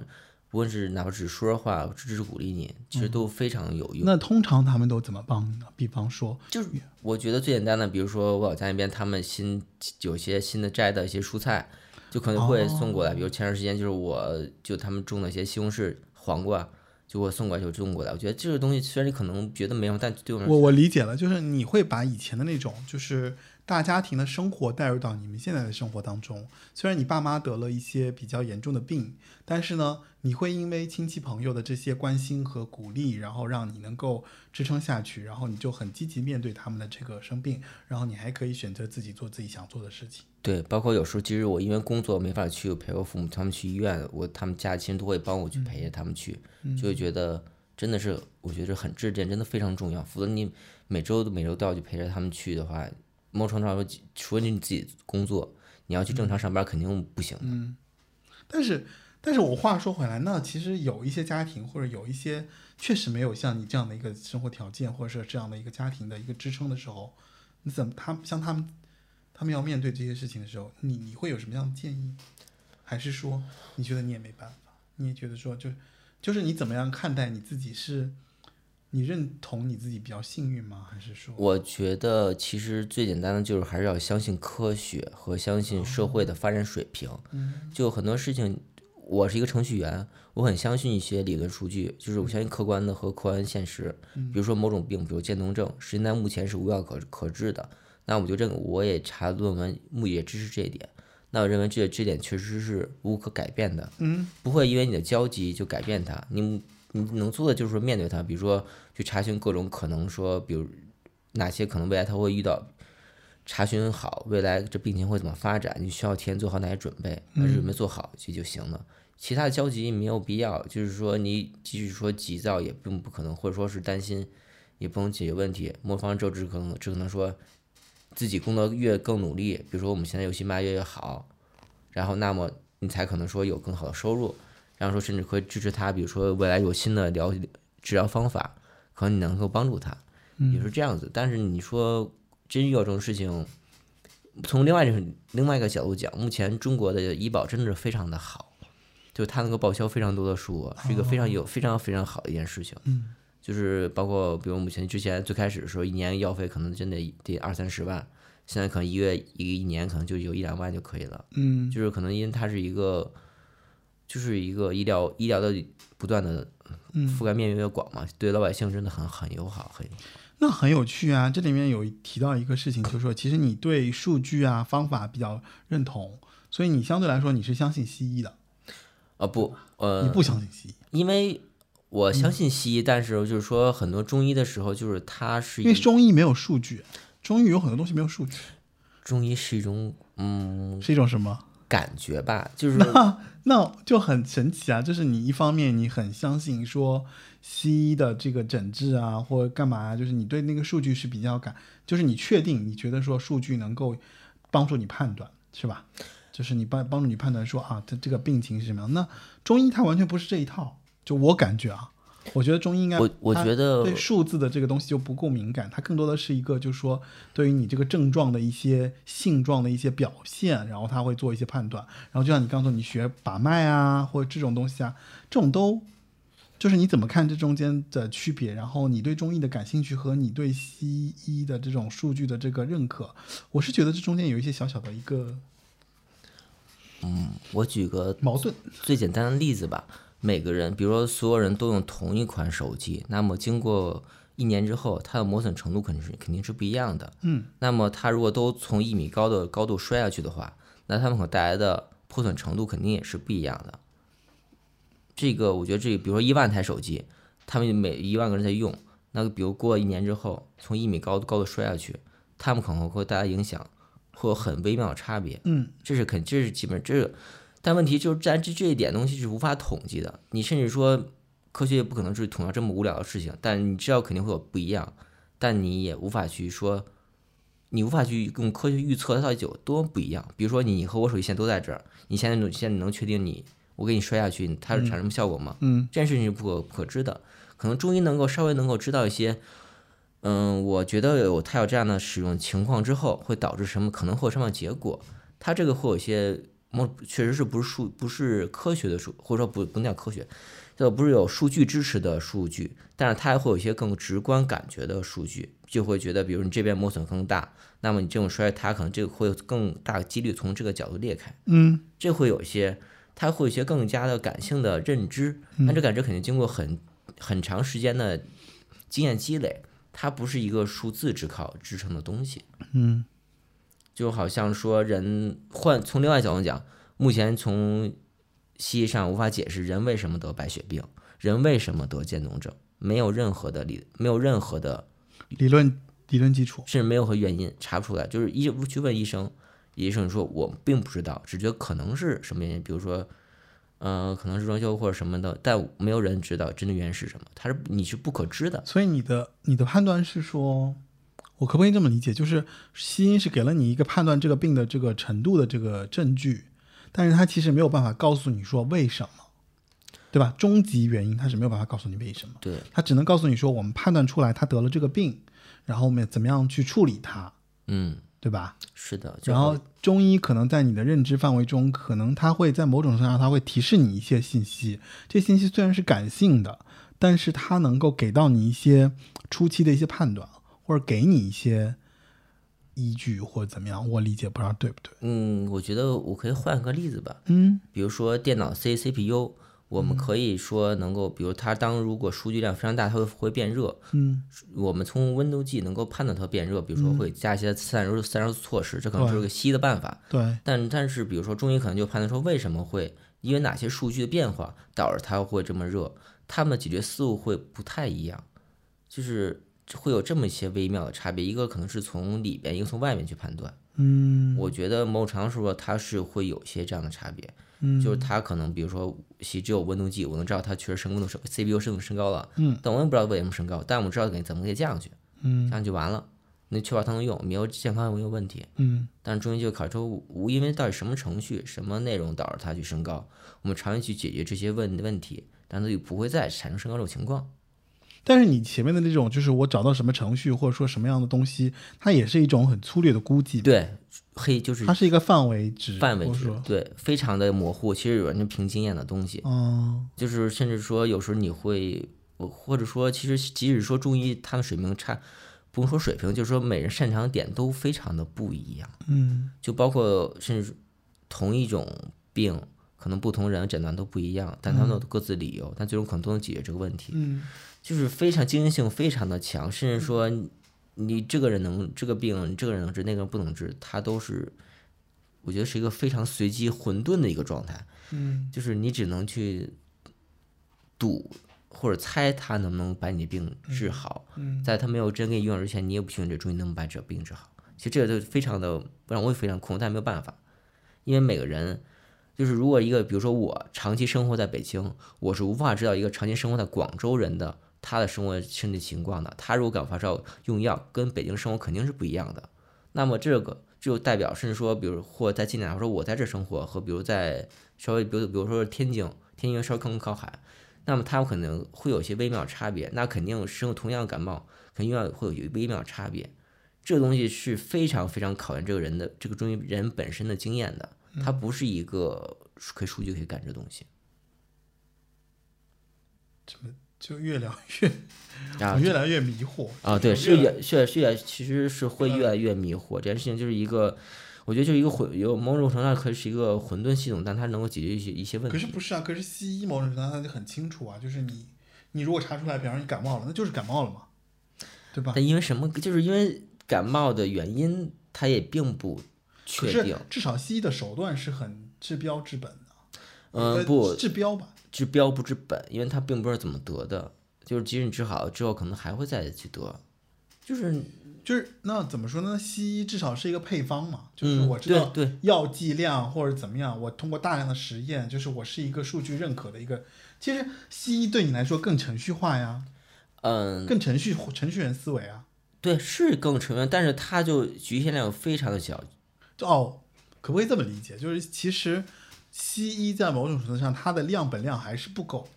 不论是哪怕只是说说话、支持鼓励你，其实都非常有用。那通常他们都怎么帮你呢？比方说，就是我觉得最简单的，比如说我老家那边，他们新有些新的摘的一些蔬菜，就可能会送过来。比如前段时间，就是我就他们种的一些西红柿、黄瓜，就给我送过来，就种过来。我觉得这个东西虽然你可能觉得没有，但对我们我我理解了，就是你会把以前的那种就是大家庭的生活带入到你们现在的生活当中。虽然你爸妈得了一些比较严重的病，但是呢，你会因为亲戚朋友的这些关心和鼓励，然后让你能够支撑下去，然后你就很积极面对他们的这个生病，然后你还可以选择自己做自己想做的事情。对，包括有时候其实我因为工作没法去陪我父母，他们去医院，我他们家亲都会帮我去陪着他们去，就会觉得真的是我觉得很致敬，真的非常重要。否则你每周每周都要去陪着他们去的话，某种程度上说，除了你自己工作，你要去正常上班肯定不行的。但是，但是我话说回来，那其实有一些家庭或者有一些确实没有像你这样的一个生活条件，或者是这样的一个家庭的一个支撑的时候，你怎么他像他们他们要面对这些事情的时候，你你会有什么样的建议？还是说你觉得你也没办法，你也觉得说就就是你怎么样看待你自己是？你认同你自己比较幸运吗？还是说我觉得其实最简单的就是还是要相信科学和相信社会的发展水平。就很多事情，我是一个程序员，我很相信一些理论数据，就是我相信客观的和客观现实。比如说某种病，比如渐冻症，实际在目前是无药可可治的，那我就认我也查论文，目也支持这一点。那我认为这这点确实是无可改变的，嗯，不会因为你的焦急就改变它。你你能做的就是说面对它，比如说去查询各种可能说，比如哪些可能未来他会遇到，查询好未来这病情会怎么发展，你需要提前做好哪些准备，把准备做好这就行了。其他的交集没有必要，就是说你即使说急躁也并不可能，或者说是担心也不能解决问题。魔方这只只可能只可能说自己工作越更努力，比如说我们现在游戏卖越越好，然后那么你才可能说有更好的收入。然后说甚至可以支持他，比如说未来有新的疗治疗方法，可能你能够帮助他，也是这样子。但是你说真遇到这种事情，从另外一种另外一个角度讲，目前中国的医保真的是非常的好，就它能够报销非常多的数额，是一个非常有非常非常好的一件事情。嗯，就是包括比如目前之前最开始的时候，一年药费可能真得得二三十万，现在可能一个月一个一年可能就有一两万就可以了。嗯就是可能因为它是一个，就是一个医疗医疗的不断的覆盖面越来越广嘛，对老百姓真的很很友好，很那很有趣啊！这里面有提到一个事情，就是说，其实你对数据啊方法比较认同，所以你相对来说你是相信西医的，啊不呃，你不相信西医，因为我相信西医，但是就是说很多中医的时候，就是它是因为中医没有数据，中医有很多东西没有数据，中医是一种嗯是一种什么？感觉吧，就是那那就很神奇啊！就是你一方面你很相信说西医的这个诊治啊，或者干嘛啊，就是你对那个数据是比较感，就是你确定你觉得说数据能够帮助你判断，是吧？就是你帮帮助你判断说啊，他这个病情是什么样。那中医它完全不是这一套，就我感觉啊，我觉得中医应该我我它觉得对数字的这个东西就不够敏感，它更多的是一个就是说对于你这个症状的一些性状的一些表现，然后他会做一些判断。然后就像你刚说，你学把脉啊，或者这种东西啊，这种都就是你怎么看这中间的区别？然后你对中医的感兴趣和你对西医的这种数据的这个认可，我是觉得这中间有一些小小的一个嗯我举个矛盾。最简单的例子吧，每个人，比如说所有人都用同一款手机，那么经过一年之后它的磨损程度肯定是肯定是不一样的。嗯，那么它如果都从一米高的高度摔下去的话，那它们可带来的破损程度肯定也是不一样的。这个我觉得这个，比如说一万台手机，他们每一万个人在用，那个比如过一年之后，从一米高高度摔下去，他们可能会带来影响，会有很微妙的差别。嗯，这是肯，这是基本这是，但问题就是在这这一点东西是无法统计的。你甚至说科学也不可能是统计这么无聊的事情，但你知道肯定会有不一样，但你也无法去说，你无法去用科学预测它到底有多不一样。比如说你和我手机现在都在这儿，你现在能现在能确定你我给你摔下去，它是产生什么效果吗？嗯，这件事情是不可不可知的。可能中医能够稍微能够知道一些，嗯，我觉得有它有这样的使用情况之后，会导致什么可能会有什么样结果。它这个会有一些，某确实是不是数不是科学的数，或者说不不能叫科学，就不是有数据支持的数据，但是它还会有一些更直观感觉的数据，就会觉得，比如你这边磨损更大，那么你这种摔，它可能这个会有更大的几率从这个角度裂开。嗯这会有一些，它会有一些更加的感性的认知，但这感知肯定经过很很长时间的经验积累，它不是一个数字只靠支撑的东西。嗯就好像说人换从另外角度讲，目前从西医上无法解释人为什么得白血病，人为什么得渐冻症，没有任何的理，没有任何的理论理论基础。甚至没有和原因查不出来，就是医去问医生，医生说我并不知道，只觉得可能是什么原因，比如说，呃，可能是装修或者什么的，但没有人知道真的原因是什么，它是你是不可知的。所以你的你的判断是说，我可不可以这么理解？就是西医是给了你一个判断这个病的这个程度的这个证据，但是它其实没有办法告诉你说为什么，对吧？终极原因它是没有办法告诉你为什么，对，它只能告诉你说我们判断出来他得了这个病，然后我们怎么样去处理它，嗯，对吧？是的。然后中医可能在你的认知范围中，可能它会在某种程度上，它会提示你一些信息。这信息虽然是感性的，但是它能够给到你一些初期的一些判断，或者给你一些依据，或者怎么样。我理解不知道对不对？嗯，我觉得我可以换个例子吧，嗯比如说电脑 C CPU，我们可以说能够，比如它当如果数据量非常大，它会会变热。嗯我们从 Windows G 能够判断它变热，比如说会加一些散热散热措施，这可能是个西医的办法。对，但但是，比如说中医可能就判断说为什么会因为哪些数据的变化导致它会这么热，他们的解决思路会不太一样，就是会有这么一些微妙的差别。一个可能是从里边，一个从外面去判断。嗯我觉得某种程度上说，它是会有些这样的差别。嗯就是它可能，比如说，其只有温度计，我能知道它确实升温度升 CPU 升升高了，嗯，但我也不知道为什么升高，但我知道给怎么给降下去，嗯这样就完了，那确保它能用，没有健康没有问题。嗯但是中间就考出无因为到底什么程序、什么内容导致它去升高，我们长期去解决这些问问题，但它就不会再产生升高这种情况。但是你前面的那种，就是我找到什么程序或者说什么样的东西，它也是一种很粗略的估计，，对，黑就是它是一个范围值，范围值对，非常的模糊，其实有人就凭经验的东西。嗯就是甚至说有时候你会，我或者说其实即使说中医他们水平差，不用说水平，就是说每人擅长的点都非常的不一样，嗯。就包括甚至同一种病，可能不同人诊断都不一样，但他们都有各自理由，但最终可能都能解决这个问题，嗯就是非常经营性非常的强，甚至说你这个人能这个病，你这个人能治，那个人不能治，他都是。我觉得是一个非常随机混沌的一个状态，嗯就是你只能去赌或者猜他能不能把你的病治好，嗯在他没有真给你用药之前，你也不确定这中医能不能把这病治好。其实这个就非常的让我也非常困惑，但没有办法，因为每个人就是如果一个比如说我长期生活在北京，我是无法知道一个长期生活在广州人的他的生活身体情况的。他如果感冒发烧用药，跟北京生活肯定是不一样的。那么这个就代表，甚至说，比如或在近点，说我在这生活和比如在稍微，比如比如说天津，天津稍微更靠海，那么他有可能会有些微妙差别。那肯定生同样感冒，肯定要会有微妙差别。这个东西是非常非常考验这个人的这个中医人本身的经验的，它不是一个可以数据可以感知东西就越聊越，啊 越来越迷惑啊，对，是越越是越其实是会越来越迷惑。这件事情就是一个，我觉得就是一个混有某种程度上可以是一个混沌系统，但它能够解决一些一些问题。可是不是啊？可是西医某种程度上它就很清楚啊，就是你你如果查出来，比方说你感冒了，那就是感冒了嘛，对吧？但因为什么？就是因为感冒的原因，它也并不确定。至少西医的手段是很治标治本的，嗯，呃不，治标吧。治标不治本，因为它并不知道怎么得的。就是即使你治好了之后，可能还会再去得。就是就是那怎么说呢？西医至少是一个配方嘛，就是嗯我知道对对药剂量或者怎么样，我通过大量的实验，就是我是一个数据认可的一个。其实西医对你来说更程序化呀，嗯，更程序程序员思维啊。对，是更成员，但是它就局限量非常的小。就哦，可不可以这么理解？就是其实西医在某种程度上，它的样本量还是不够，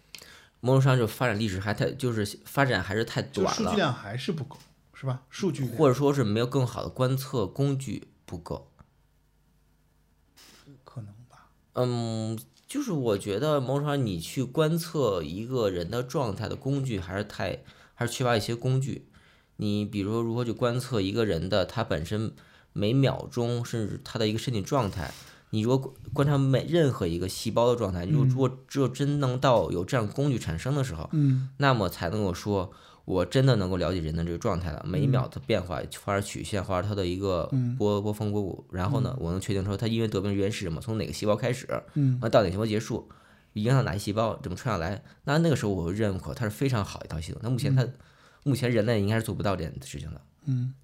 某种上就发展历史还太，就是发展还是太短了，数据量还是不够，是吧？数据或者说是没有更好的观测工具不够。可能吧。嗯，就是我觉得某种上你去观测一个人的状态的工具还是太，还是缺乏一些工具。你比如说如何去观测一个人的他本身每秒钟甚至他的一个身体状态，你如果观察每任何一个细胞的状态，如果如果只有真能到有这样工具产生的时候，嗯。那么才能够说，我真的能够了解人的这个状态了，每一秒的变化，或者曲线，或者它的一个嗯。波波峰波谷，然后呢，我能确定说它因为得病原因是什么，从哪个细胞开始，嗯。那到哪个细胞结束，影响哪些细胞，怎么传下来，那那个时候我会认可它是非常好一套系统。那目前它，目前人类应该是做不到这件事情的。嗯，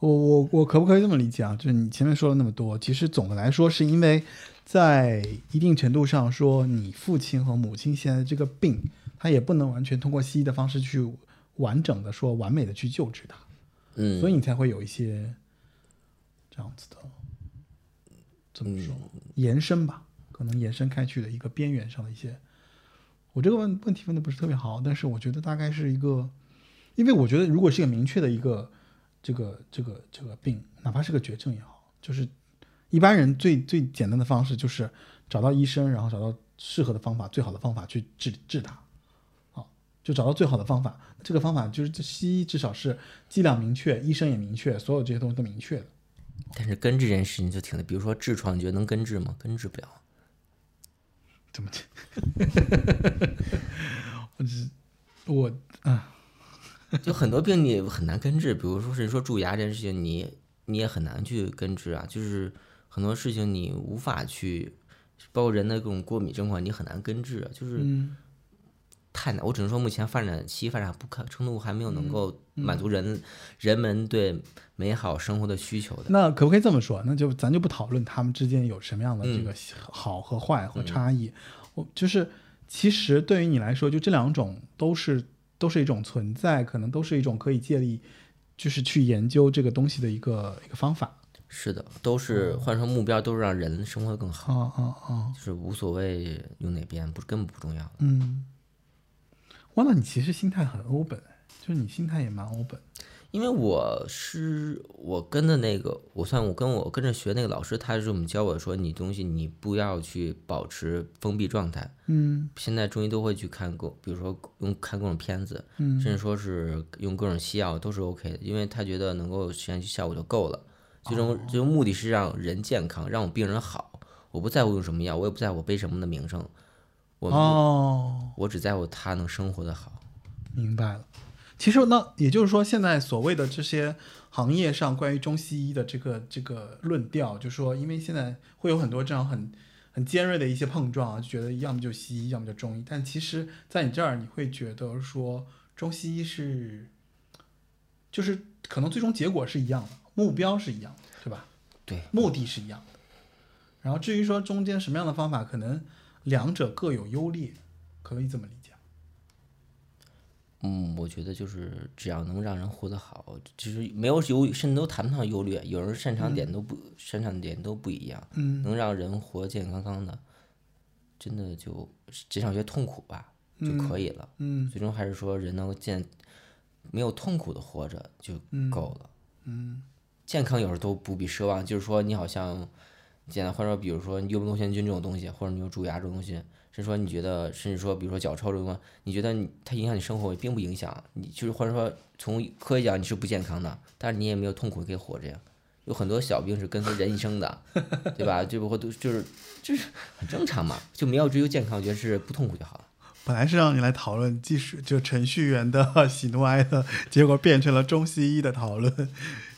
我我我可不可以这么理解啊？就是你前面说了那么多，其实总的来说是因为在一定程度上说，你父亲和母亲现在这个病，他也不能完全通过西医的方式去完整的说完美的去救治他，嗯，所以你才会有一些这样子的怎么说延伸吧，可能延伸开去的一个边缘上的一些。我这个问问题问的不是特别好，但是我觉得大概是一个，因为我觉得如果是一个明确的一个这个这个这个病，哪怕是个绝症也好，就是一般人最最简单的方式就是找到医生，然后找到适合的方法，最好的方法去治治它，啊，就找到最好的方法。这个方法就是这西医至少是剂量明确，医生也明确，所有这些东西都明确的。但是根治这件事情就挺的，比如说痔疮，你觉得能根治吗？根治不了。怎么？我只我啊，就很多病你很难根治，比如说是说蛀牙这件事情，你你也很难去根治啊。就是很多事情你无法去，包括人的各种过敏症况，你很难根治啊，就是嗯太难。我只能说，目前发展期发展不可程度还没有嗯能够满足人、人们对美好生活的需求的。那可不可以这么说？那就咱就不讨论他们之间有什么样的这个好和坏和差异。我就是其实对于你来说，就这两种都是都是一种存在，可能都是一种可以借力，就是去研究这个东西的一个一个方法。是的，都是换成目标，都是让人生活的更好，啊啊啊！就是无所谓用哪边，不根本不重要。嗯，哇，那你其实心态很 open，就是你心态也蛮 open。因为我是我跟的那个，我算我跟我跟着学那个老师，他是这么教我说，你东西你不要去保持封闭状态。嗯现在中医都会去看各，比如说用看各种片子，嗯甚至说是用各种西药都是 OK 的，因为他觉得能够实现效果就够了。最终最终目的是让人健康，让我病人好。我不在乎用什么药，我也不在乎背什么的名声，我、哦，我只在乎他能生活的好。明白了。其实那也就是说，现在所谓的这些行业上关于中西医的这个这个论调，就说因为现在会有很多这样很很尖锐的一些碰撞啊，就觉得要么就西医，要么就中医。但其实，在你这儿，你会觉得说中西医是，就是可能最终结果是一样的，目标是一样的，对吧？对，目的是一样的。然后至于说中间什么样的方法，可能两者各有优劣，可以这么理解。嗯，我觉得就是只要能让人活得好，其实没有优，甚至都谈不上优劣，有人擅长点都不、擅长点都不一样，嗯。能让人活健健康康的，真的就减少一些痛苦吧就可以了。嗯。最终还是说人能够健，没有痛苦的活着就够了。嗯。健康有时候都不必奢望，就是说你好像简单，或者说比如说你幽门螺旋菌这种东西，或者你有蛀牙这种东西，甚至说你觉得，甚至说比如说脚臭这种东西，你觉得你它影响你生活，并不影响你，就是或者说从科学讲你是不健康的，但是你也没有痛苦可以活着呀。有很多小病是跟随人一生的，对吧？就不会都就是就是很正常嘛，就没有追求健康，我觉得是不痛苦就好了。本来是让你来讨论技术，就程序员的 喜怒哀乐，结果变成了中西医的讨论。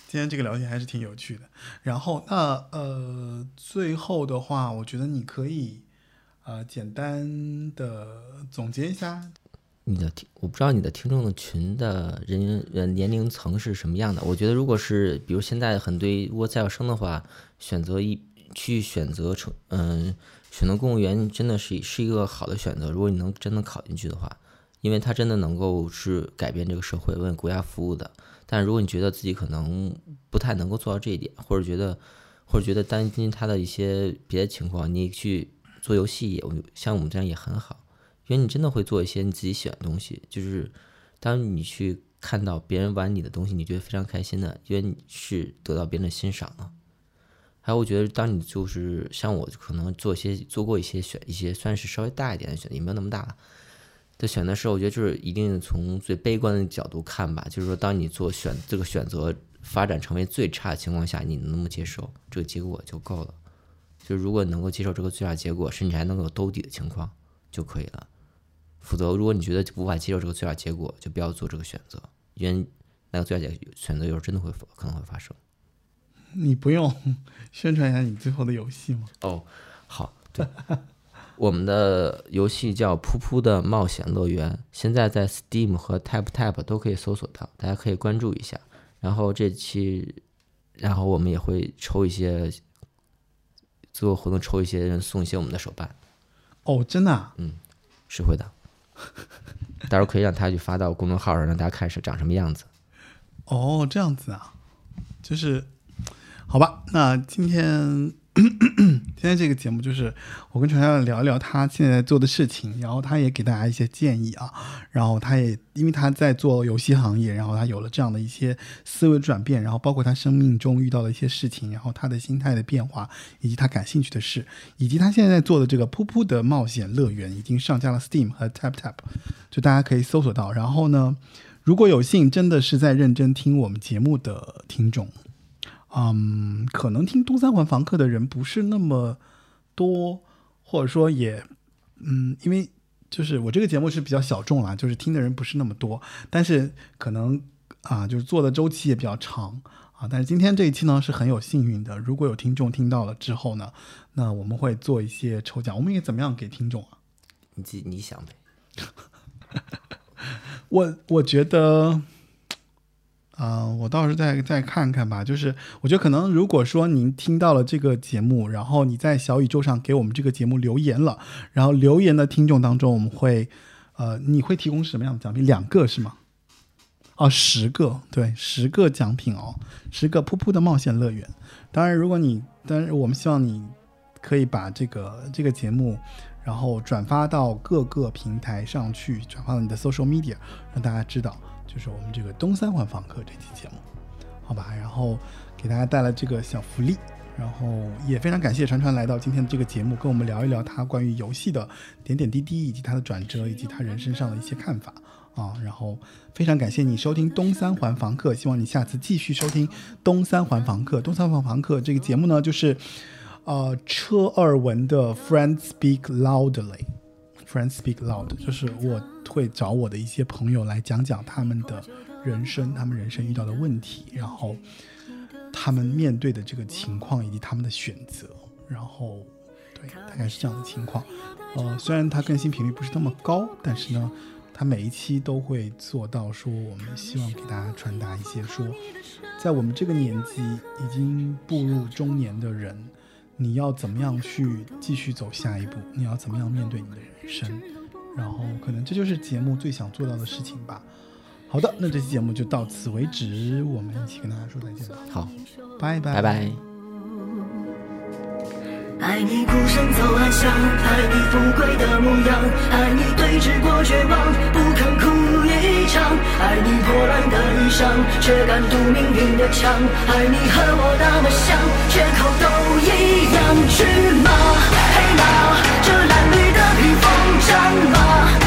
今天这个聊天还是挺有趣的。然后，那呃，最后的话，我觉得你可以呃简单的总结一下。你的听，我不知道你的听众的群的人呃年龄层是什么样的。我觉得，如果是比如现在很多如果再要生的话，选择一去选择成嗯。选择公务员真的是是一个好的选择，如果你能真的考进去的话，因为他真的能够是改变这个社会、为国家服务的。但如果你觉得自己可能不太能够做到这一点，或者觉得或者觉得担心他的一些别的情况，你去做游戏也像我们这样也很好，因为你真的会做一些你自己喜欢的东西。就是当你去看到别人玩你的东西，你觉得非常开心的，因为你是得到别人的欣赏了。还有，我觉得当你就是像我，可能做一些做过一些选一些算是稍微大一点的选择，也没有那么大的选的时候，我觉得就是一定从最悲观的角度看吧。就是说，当你做选这个选择发展成为最差的情况下，你能不能接受这个结果就够了。就如果能够接受这个最大结果，甚至还能够兜底的情况就可以了。否则，如果你觉得无法接受这个最大结果，就不要做这个选择，因为那个最大结选择有时候真的会可能会发生。你不用 宣传一下你最后的游戏吗？哦，好，对，我们的游戏叫《噗噗的冒险乐园》，现在在 Steam 和 Tap Tap 都可以搜索到，大家可以关注一下。然后这期，然后我们也会抽一些，做活动抽一些人送一些我们的手办。哦，真的？啊嗯，是会的。到时候可以让他去发到公众号上，让大家看是长什么样子。哦，这样子啊，就是。好吧，那今天 今天这个节目就是我跟传传聊一聊他现在做的事情，然后他也给大家一些建议啊，然后他也因为他在做游戏行业，然后他有了这样的一些思维转变，然后包括他生命中遇到的一些事情，然后他的心态的变化，以及他感兴趣的事，以及他现在做的这个噗噗的冒险乐园已经上架了 Steam 和 Tap Tap，就大家可以搜索到。然后呢，如果有幸真的是在认真听我们节目的听众。嗯，可能听东三环房客的人不是那么多，或者说也，嗯，因为就是我这个节目是比较小众啦，就是听的人不是那么多，但是可能啊，就是做的周期也比较长啊。但是今天这一期呢是很有幸运的，如果有听众听到了之后呢，那我们会做一些抽奖。我们应该怎么样给听众啊？你自己你想呗。我我觉得。啊，我倒是再再看看吧。就是我觉得可能，如果说您听到了这个节目，然后你在小宇宙上给我们这个节目留言了，然后留言的听众当中，我们会，呃，你会提供什么样的奖品？两个是吗？哦，十个，对，十个奖品哦，十个噗噗的冒险乐园。当然，如果你，当然我们希望你可以把这个这个节目，然后转发到各个平台上去，转发到你的 social media，让大家知道。就是我们这个东三环访客这期节目，好吧，然后给大家带来这个小福利，然后也非常感谢传传来到今天的这个节目，跟我们聊一聊他关于游戏的点点滴滴，以及他的转折，以及他人生上的一些看法啊。然后非常感谢你收听东三环房客，希望你下次继续收听东三环房客。东三环房客这个节目呢，就是呃车二文的 Friends Speak Loudly。Friends speak loud，就是我会找我的一些朋友来讲讲他们的人生，他们人生遇到的问题，然后他们面对的这个情况以及他们的选择，然后对，大概是这样的情况。呃，虽然它更新频率不是那么高，但是呢，它每一期都会做到说，我们希望给大家传达一些说，在我们这个年纪已经步入中年的人。你要怎么样去继续走下一步？你要怎么样面对你的人生？然后，可能这就是节目最想做到的事情吧。好的，那这期节目就到此为止，我们一起跟大家说再见吧。好，拜拜拜拜。爱你孤身走暗巷，爱你富贵的模样，爱你对峙过绝望，不肯哭一场，爱你破烂的衣裳，却敢堵命运的枪，爱你和我那么像，缺口都一样。这褴褛的披风，战马。